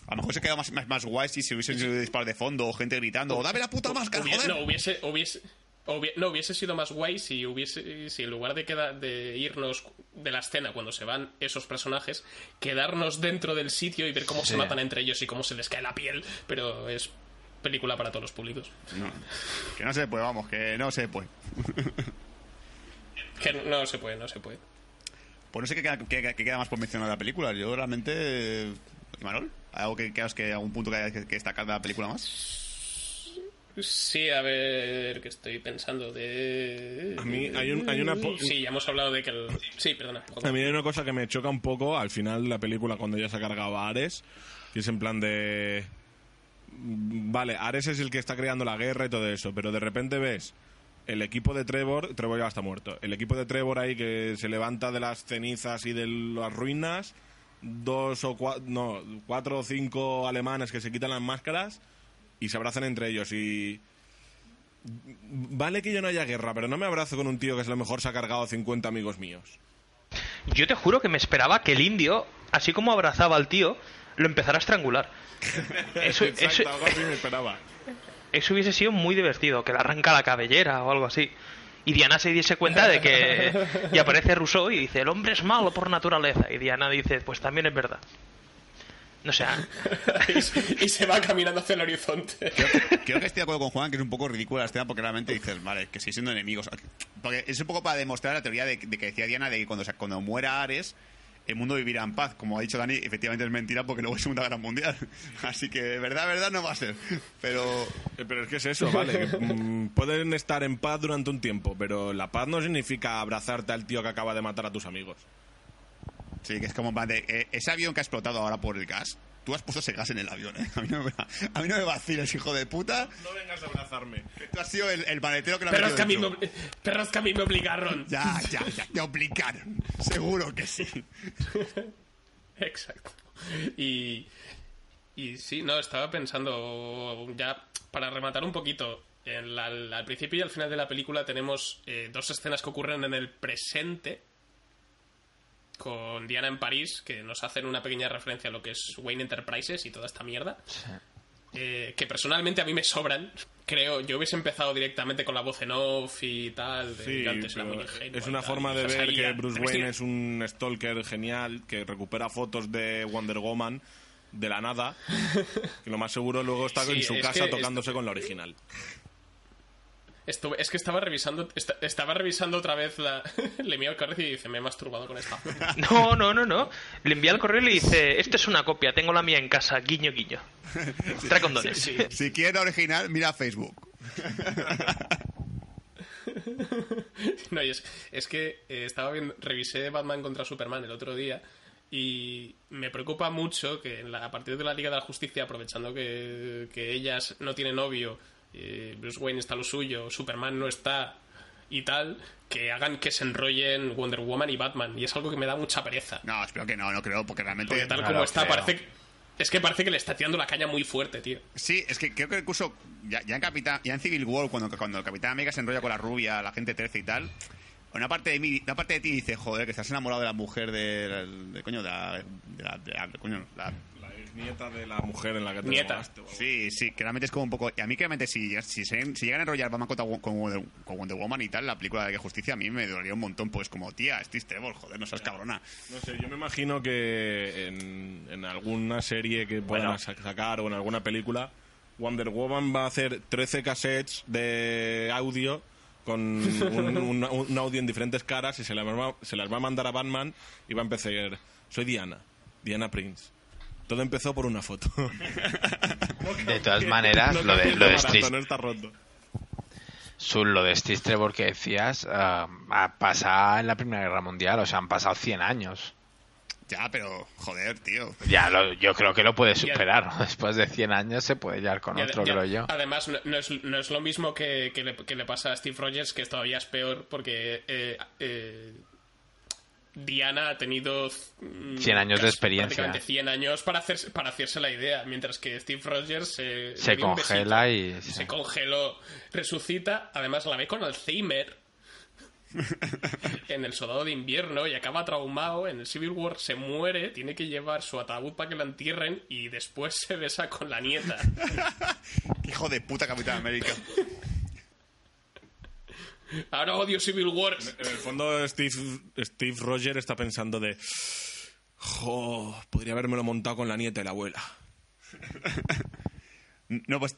A lo mejor se queda más, más, más guay si se hubiesen sido disparos de fondo o gente gritando, o dame la puta máscara, joder. no, hubiese, hubiese, no, hubiese sido más guay si hubiese, si en lugar de, queda- de irnos de la escena cuando se van esos personajes, quedarnos dentro del sitio y ver cómo se matan entre ellos y cómo se les cae la piel, pero es película para todos los públicos. No, que no se puede, vamos, que no se puede. Que no se puede, no se puede. Pues no sé qué queda, qué- qué queda más por mencionar de la película. Yo realmente... Imanol, ¿algo que creas que algún punto que, que destacar de la película más? Sí, a ver, que estoy pensando de... A mí hay un- hay una Sí, ya hemos hablado de que el... Sí, perdona. A mí hay una cosa que me choca un poco al final de la película cuando ya se ha cargado a Ares, que es en plan de... Vale, Ares es el que está creando la guerra y todo eso, pero de repente ves el equipo de Trevor, Trevor ya está muerto, el equipo de Trevor ahí que se levanta de las cenizas y de las ruinas, dos o cuatro, no, cuatro o cinco alemanes que se quitan las máscaras y se abrazan entre ellos y... Vale que yo no haya guerra, pero no me abrazo con un tío que es lo mejor se ha cargado a 50 amigos míos. Yo te juro que me esperaba que el indio, así como abrazaba al tío, lo empezara a estrangular. [LAUGHS] Eso, Exacto, eso, algo así me esperaba. eso hubiese sido muy divertido, que le arranca la cabellera o algo así. Y Diana se diese cuenta de que... [LAUGHS] Y aparece Rousseau y dice, el hombre es malo por naturaleza. Y Diana dice, pues también es verdad. No sé, [LAUGHS] y, se- y se va caminando hacia el horizonte. Creo que estoy de acuerdo con Juan que es un poco ridícula la escena porque realmente dices, vale, que sigue siendo enemigos. Porque es un poco para demostrar la teoría de, de que decía Diana de que cuando, se- cuando muera Ares, el mundo vivirá en paz. Como ha dicho Dani, efectivamente es mentira porque luego es Segunda Guerra Mundial. [LAUGHS] Así que, verdad, verdad, no va a ser. Pero Eh, Pero es que es eso, ¿vale? que, mm, pueden estar en paz durante un tiempo, pero la paz no significa abrazarte al tío que acaba de matar a tus amigos. Sí, que es como de, eh, ese avión que ha explotado ahora por el gas, tú has puesto ese gas en el avión, ¿eh? [LAUGHS] A mí no me, a mí no me vaciles, hijo de puta. No vengas a abrazarme. Que tú has sido el, el maletero que lo ha Perros que, a mí me, perros que a mí me obligaron. Ya, ya, ya, te obligaron. Seguro que sí. [LAUGHS] Exacto. Y, y sí, no, estaba pensando ya para rematar un poquito. en la- al, al principio y al final de la película tenemos eh, dos escenas que ocurren en el presente con Diana en París que nos hacen una pequeña referencia a lo que es Wayne Enterprises y toda esta mierda. Eh, que personalmente a mí me sobran. [LAUGHS] Creo, yo hubiese empezado directamente con la voz en off y tal. De, Sí, antes era pero muy ingenuo es una tal, forma de ver que. Bruce Wayne es un stalker genial que recupera fotos de Wonder Woman de la nada. [LAUGHS] Que lo más seguro luego está Sí, en su es casa que tocándose con la original. Estuve- es que estaba revisando esta- estaba revisando otra vez la [LAUGHS] le miro el correo y dice me he masturbado con esta [LAUGHS] No, no, no, no. Le envía el correo y le dice, esta es una copia, tengo la mía en casa, guiño, guiño. [LAUGHS] Trae condones. Sí, Si quieres original, mira Facebook. no y es, es que eh, estaba viendo revisé Batman contra Superman el otro día y me preocupa mucho que en la- a partir de la Liga de la Justicia aprovechando que, que ellas no tienen novio eh, Bruce Wayne está lo suyo Superman no está y tal que hagan que se enrollen Wonder Woman y Batman y es algo que me da mucha pereza No, espero que no, no creo, porque realmente... porque tal como está creo. parece que- es que parece que le está tirando la caña muy fuerte tío Sí, es que creo que incluso ya, ya en Capitán, ya en Civil War, cuando, cuando el Capitán América se enrolla con la rubia, la gente 13 y tal, una parte de mí, una parte de ti dice, joder, que estás enamorado de la mujer de, de, coño, de la, de la, de la- coño, La nieta de la mujer en la que te Nieta. Sí, sí, que realmente es como un poco... Y a mí, que realmente, si, si, se- si llegan a enrollar Batman con Wonder, con Wonder Woman y tal, la película de la Justicia, a mí me dolería un montón, pues como, tía, es Trevor, joder, no seas cabrona. No sé, yo me imagino que en, en alguna serie que puedan Bueno. sacar o en alguna película, Wonder Woman va a hacer 13 cassettes de audio con un, [LAUGHS] un- un audio en diferentes caras y se las, va, se las va a mandar a Batman y va a empezar, soy Diana, Diana Prince. Todo empezó por una foto. [LAUGHS] De todas maneras, lo de, lo de Steve, no está roto. Su- lo de Steve Trevor que decías, ha pasado en la Primera Guerra Mundial, o sea, han pasado 100 años. Ya, pero, joder, tío. Ya, lo- yo creo que lo puede superar. ¿no? [LAUGHS] Después de 100 años se puede llevar con otro, y ade- creo yo. Además, no, no es, no es lo mismo que, que le, que le pasa a Steve Rogers, que todavía es peor, porque eh, eh, Diana ha tenido mm, 100 años de experiencia. prácticamente 100 años para, hacerse, para hacerse la idea, mientras que Steve Rogers se, Se un congela besito, y- sí. Se congeló, resucita, además la ve con Alzheimer. en el soldado de invierno y acaba traumado en el Civil War se muere tiene que llevar su ataúd para que la entierren y después se besa con la nieta [LAUGHS] Hijo de puta Capitán América. Ahora odio Civil War En el fondo, Steve, Steve Roger está pensando de. Jo, podría haberme lo montado con la nieta y la abuela. [LAUGHS] No, pues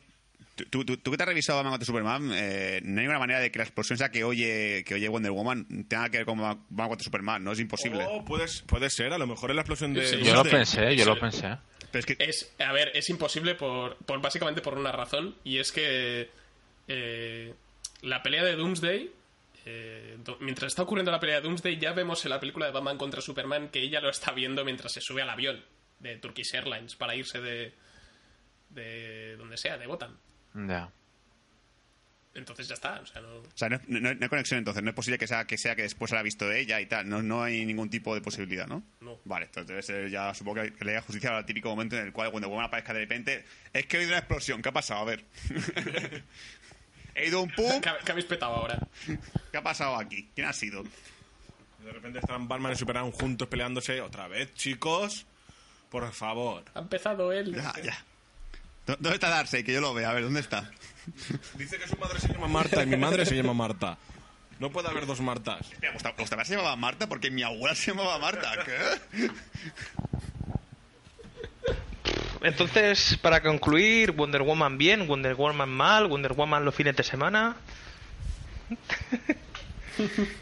Tú, tú, tú que te has revisado Batman contra Superman, eh, no hay ninguna manera de que la explosión esa que oye, que oye Wonder Woman tenga que ver con Batman contra Superman, ¿no? Es imposible. Oh, puedes- puede ser, a lo mejor es la explosión de... Sí, Yo lo pensé, yo Sí. lo pensé. Pero es que Es, a ver, es imposible por, por básicamente por una razón y es que eh, la pelea de Doomsday, eh, mientras está ocurriendo la pelea de Doomsday, ya vemos en la película de Batman contra Superman que ella lo está viendo mientras se sube al avión de Turkish Airlines para irse de, de donde sea, de Gotham. Ya. Entonces ya está, o sea, no... O sea, no, no- no hay conexión entonces. No es posible que sea que, sea que después la ha visto ella y tal. No, no hay ningún tipo de posibilidad, ¿no? No. Vale, entonces debe ser ya, supongo que le da justicia al típico momento en el cual Wonder Woman aparezca de repente. Es que he oído una explosión. ¿Qué ha pasado? A ver. [LAUGHS] he ido un pub. ¿Qué, qué habéis petado ahora? ¿Qué ha pasado aquí? ¿Quién ha sido? De repente están Batman y Superman juntos peleándose otra vez, chicos. Por favor. Ha empezado él. Ya, ya. ¿Dó- ¿Dónde está Darcy? Que yo lo vea. A ver, ¿dónde está? Dice que su madre se llama Marta y mi madre se llama Marta. No puede haber dos Martas. ¿vuestra, vuestra madre se llamaba Marta? Porque mi abuela se llamaba Marta. ¿Qué? Entonces, para concluir, Wonder Woman bien, Wonder Woman mal, Wonder Woman los fines de semana. [LAUGHS]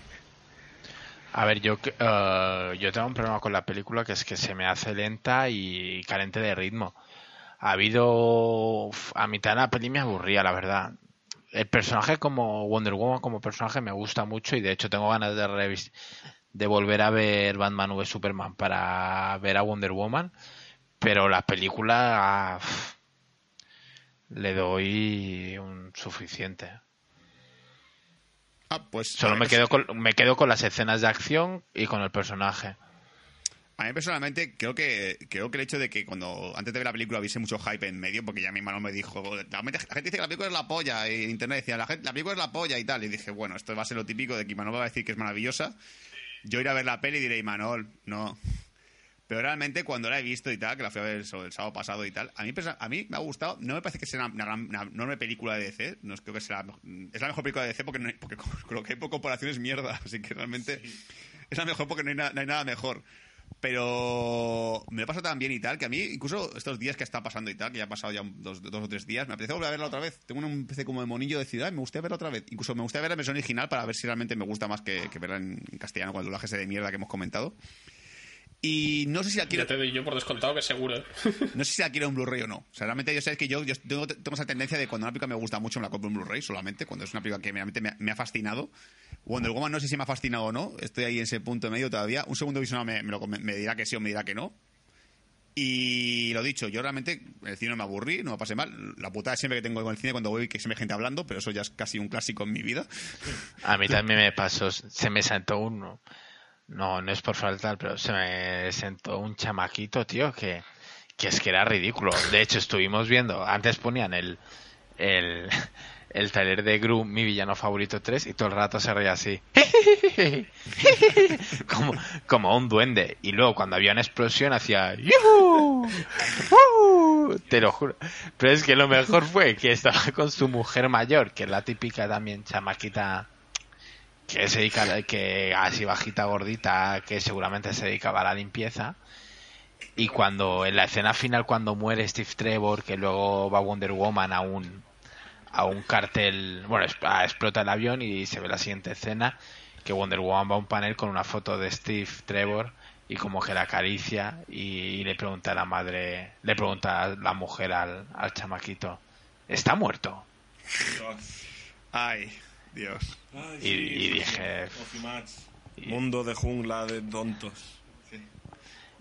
A ver, yo, eh, yo tengo un problema con la película que es que se me hace lenta y carente de ritmo. Ha habido... A mitad de la peli me aburría, la verdad. El personaje como Wonder Woman como personaje me gusta mucho y de hecho tengo ganas de de volver a ver Batman v Superman para ver a Wonder Woman, pero la película uf, le doy un suficiente. Ah, pues. Solo me quedo con, me quedo con las escenas de acción y con el personaje. A mí personalmente creo que creo que el hecho de que cuando antes de ver la película hubiese mucho hype en medio, porque ya mi hermano me dijo, la gente, dice que la película es la polla, y en internet decía, la, gente, la película es la polla y tal, y dije, bueno, esto va a ser lo típico de que Imanol va a decir que es maravillosa, yo iré a ver la peli y diré, Imanol, no. Pero realmente cuando la he visto y tal, que la fui a ver el sábado pasado y tal, a mí, a mí me ha gustado, no me parece que sea una, una una enorme película de DC, no es, creo que sea, la- es la mejor película de DC porque, no hay- porque con, lo que hay por comparación es mierda, [LAUGHS] así que realmente es la mejor porque no hay, na- no hay nada mejor. Pero me pasa tan bien y tal, que a mí, incluso estos días que está pasando y tal, que ya ha pasado ya un- dos, dos o tres días, me apetece volver a verla otra vez. Tengo una especie como de monillo de ciudad y me gustaría verla otra vez. Incluso me gustaría ver la versión original para ver si realmente me gusta más que, que verla en, en castellano con el doblaje ese de mierda que hemos comentado. Y no sé si la quiero, Ya te doy yo por descontado que seguro. ¿eh? [LAUGHS] no sé si la quiero en Blu-ray o no. O sea, realmente yo sé que yo, yo tengo, tengo esa tendencia de cuando una película me gusta mucho me la compro en Blu-ray solamente, cuando es una película que realmente me, ha- me ha fascinado. Wonder Woman no sé si me ha fascinado o no, estoy ahí en ese punto medio todavía. Un segundo visionado me, me, lo- me dirá que sí o me dirá que no. Y lo dicho, yo realmente en el cine no me aburrí, no me pasé mal. La putada siempre que tengo con el cine cuando voy que se me gente hablando, pero eso ya es casi un clásico en mi vida. A mí también me pasó, se me sentó uno. No, no es por faltar, pero se me sentó un chamaquito, tío, que, que es que era ridículo. De hecho, estuvimos viendo, antes ponían el, el, [LAUGHS] el taller de Gru, mi villano favorito 3, y todo el rato se reía así. [LAUGHS] como, como un duende. Y luego cuando había una explosión hacía... "Yujú, uh", Te lo juro. Pero es que lo mejor fue que estaba con su mujer mayor, que es la típica también chamaquita que se dedica que así bajita gordita que seguramente se dedicaba a la limpieza. Y cuando en la escena final cuando muere Steve Trevor que luego va Wonder Woman a un a un cartel bueno ah, explota el avión y se ve la siguiente escena que Wonder Woman va a un panel con una foto de Steve Trevor y como que la acaricia y, y le pregunta a la madre le pregunta a la mujer al, al chamaquito está muerto Ay, Dios. Y- y dije, Mundo de jungla de tontos.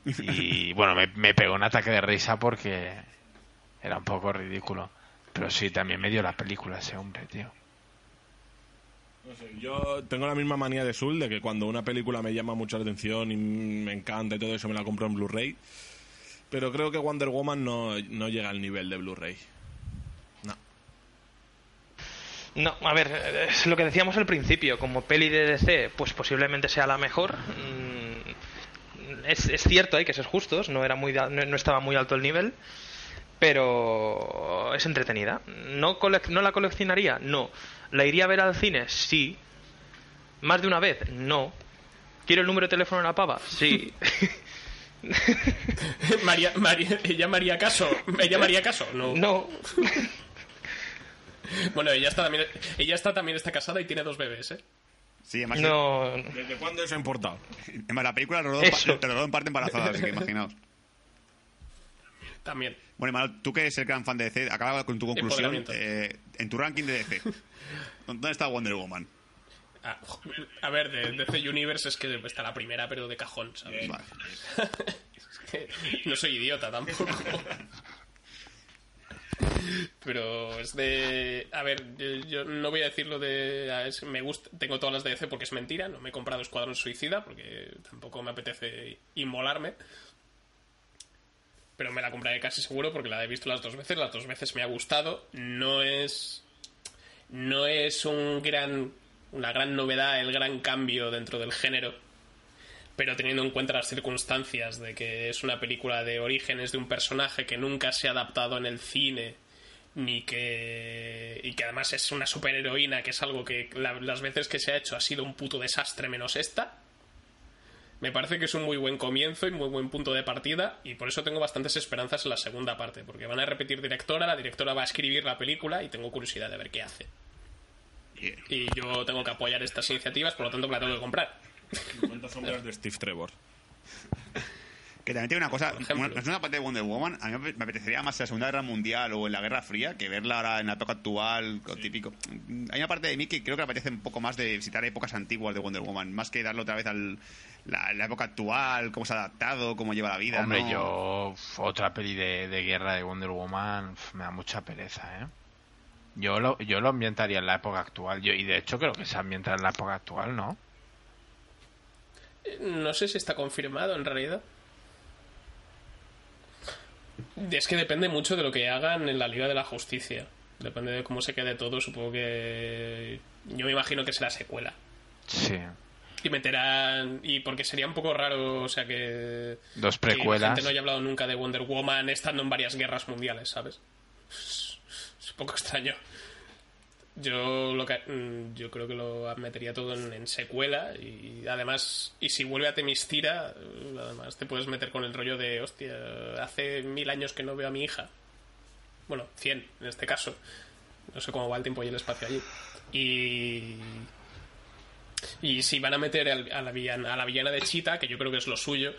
Y bueno, me, me pegó un ataque de risa porque era un poco ridículo. Pero sí, también me dio la película ese hombre, tío. No sé, yo tengo la misma manía de Sul de que cuando una película me llama mucho la atención y me encanta y todo eso me la compro en Blu-ray. Pero creo que Wonder Woman no, no llega al nivel de Blu-ray. No. No, a ver, es lo que decíamos al principio, como peli de DC, pues posiblemente sea la mejor. Mm, Es, es cierto, hay que ser justos, no, era muy, no, no estaba muy alto el nivel, pero es entretenida. ¿No, colec- ¿No la coleccionaría? No. ¿La iría a ver al cine? Sí. ¿Más de una vez? No. ¿Quiero el número de teléfono de la pava? Sí. [LAUGHS] María, María, ¿Ella María caso? ¿Ella María caso? No. no. [LAUGHS] Bueno, ella está también, ella está también está casada y tiene dos bebés, ¿eh? Sí, además, No, ¿Desde cuándo eso ha importado? además la película rodó, rodó en parte embarazada, así que imaginaos. También. Bueno, Imanol, tú que eres el gran fan de DC, acaba con tu conclusión. Eh, en tu ranking de DC, ¿dónde está Wonder Woman? Ah, a ver, de DC Universe es que está la primera, pero de cajón, ¿sabes? Vale. [LAUGHS] Es que no soy idiota tampoco. [LAUGHS] Pero es de. A ver, yo, no voy a decirlo de. a- es- me gusta, tengo todas las de DC porque es mentira. No me he comprado Escuadrón Suicida porque tampoco me apetece inmolarme. Pero me la compraré casi seguro porque la he visto las dos veces. Las dos veces me ha gustado. No es. No es un gran. Una gran novedad, el gran cambio dentro del género pero teniendo en cuenta las circunstancias de que es una película de orígenes de un personaje que nunca se ha adaptado en el cine ni que y que además es una superheroína que es algo que la- las veces que se ha hecho ha sido un puto desastre menos esta me parece que es un muy buen comienzo y muy buen punto de partida y por eso tengo bastantes esperanzas en la segunda parte porque van a repetir directora la directora va a escribir la película y tengo curiosidad de ver qué hace. Y yo tengo que apoyar estas iniciativas por lo tanto me la tengo que comprar 50 sombras de Steve Trevor. Que también tiene una cosa, una, es una parte de Wonder Woman, a mí me apetecería más en la Segunda Guerra Mundial o en la Guerra Fría que verla ahora en la época actual, lo típico. Hay una parte de mí que creo que me apetece un poco más de visitar épocas antiguas de Wonder Woman, más que darle otra vez al la, la época actual, cómo se ha adaptado, cómo lleva la vida. Hombre, ¿no? yo otra peli de, de guerra de Wonder Woman me da mucha pereza, ¿eh? Yo lo, yo lo ambientaría en la época actual. Yo, y de hecho creo que se ambienta en la época actual, ¿no? No sé si está confirmado en realidad. Es que depende mucho de lo que hagan en la Liga de la Justicia. Depende de cómo se quede todo. Supongo que. Yo me imagino que será secuela. Sí. Y meterán. Y porque sería un poco raro, o sea que. Dos Que la precuelas. gente no haya hablado nunca de Wonder Woman estando en varias guerras mundiales, ¿sabes? Es un poco extraño. Yo lo que mm, yo creo que lo metería todo en, en secuela y además y si vuelve a Temistira eh, además te puedes meter con el rollo de hostia hace mil años que no veo a mi hija bueno cien en este caso. No sé cómo va el tiempo y el espacio allí. Y y si van a meter al- a la villana a la villana de Chita que yo creo que es lo suyo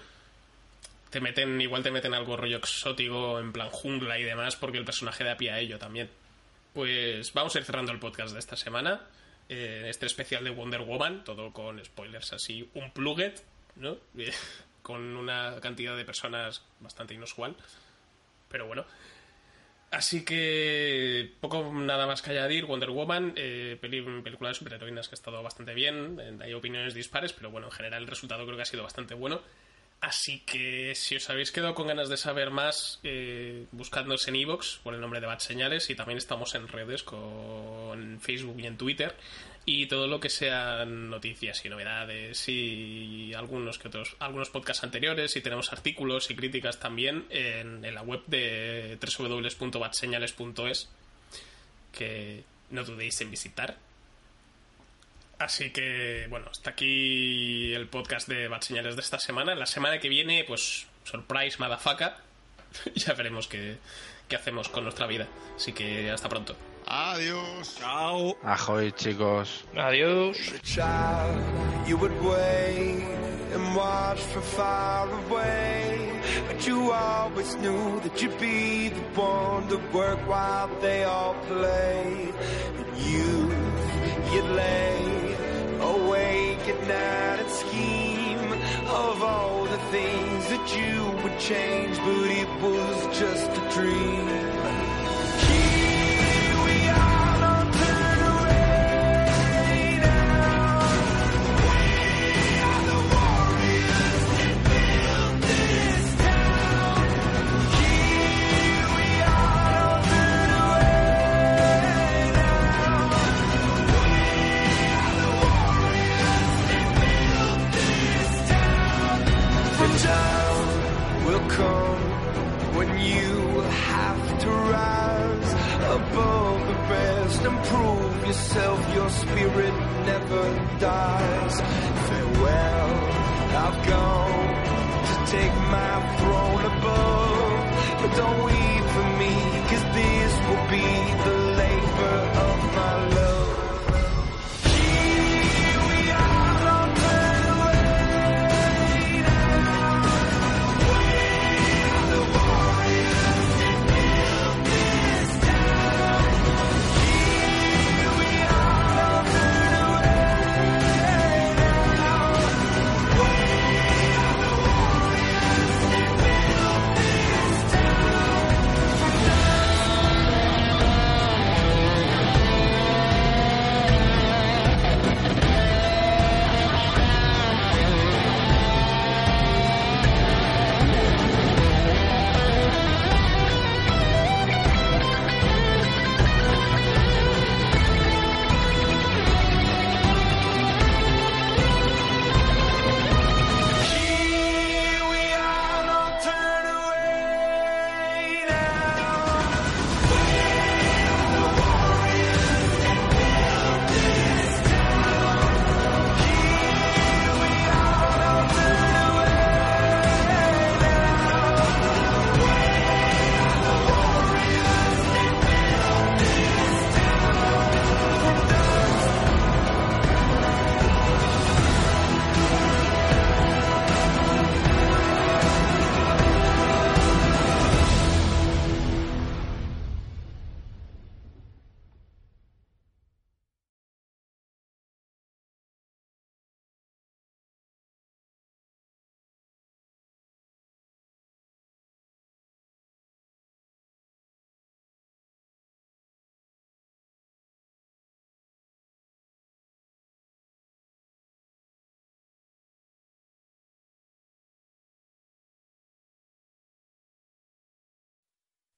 te meten igual te meten algo rollo exótico en plan jungla y demás porque el personaje da pie a ello también pues vamos a ir cerrando el podcast de esta semana. eh, este especial de Wonder Woman, todo con spoilers así, un pluget, ¿no? Eh, [LAUGHS] con una cantidad de personas bastante inusual. Pero bueno. Así que poco nada más que añadir. Wonder Woman, eh, película de superheroínas que ha estado bastante bien. Hay opiniones dispares, pero bueno, en general el resultado creo que ha sido bastante bueno. Así que si os habéis quedado con ganas de saber más, eh, buscadnos en iVoox por el nombre de Bad Señales y también estamos en redes con Facebook y en Twitter y todo lo que sean noticias y novedades y algunos otros algunos podcasts anteriores y tenemos artículos y críticas también en, en la web de www.badseñales.es que no dudéis en visitar Así que, bueno, hasta aquí el podcast de Bad Señales de esta semana. La semana que viene, pues, surprise, madafaca. [LAUGHS] ya veremos qué, qué hacemos con nuestra vida. Así que hasta pronto. Adiós. Chao. Ahoy, chicos. adiós. child, you would wait and watch from far away. But you always knew that you'd be the one to work while they all played. And you, you'd lay awake at night and scheme of all the things that you would change, but it was just a dream. You have to rise above the rest and prove yourself. Your spirit never dies. Farewell, I've gone to take my throne above. But don't weep for me, cause this will be the labor of my love.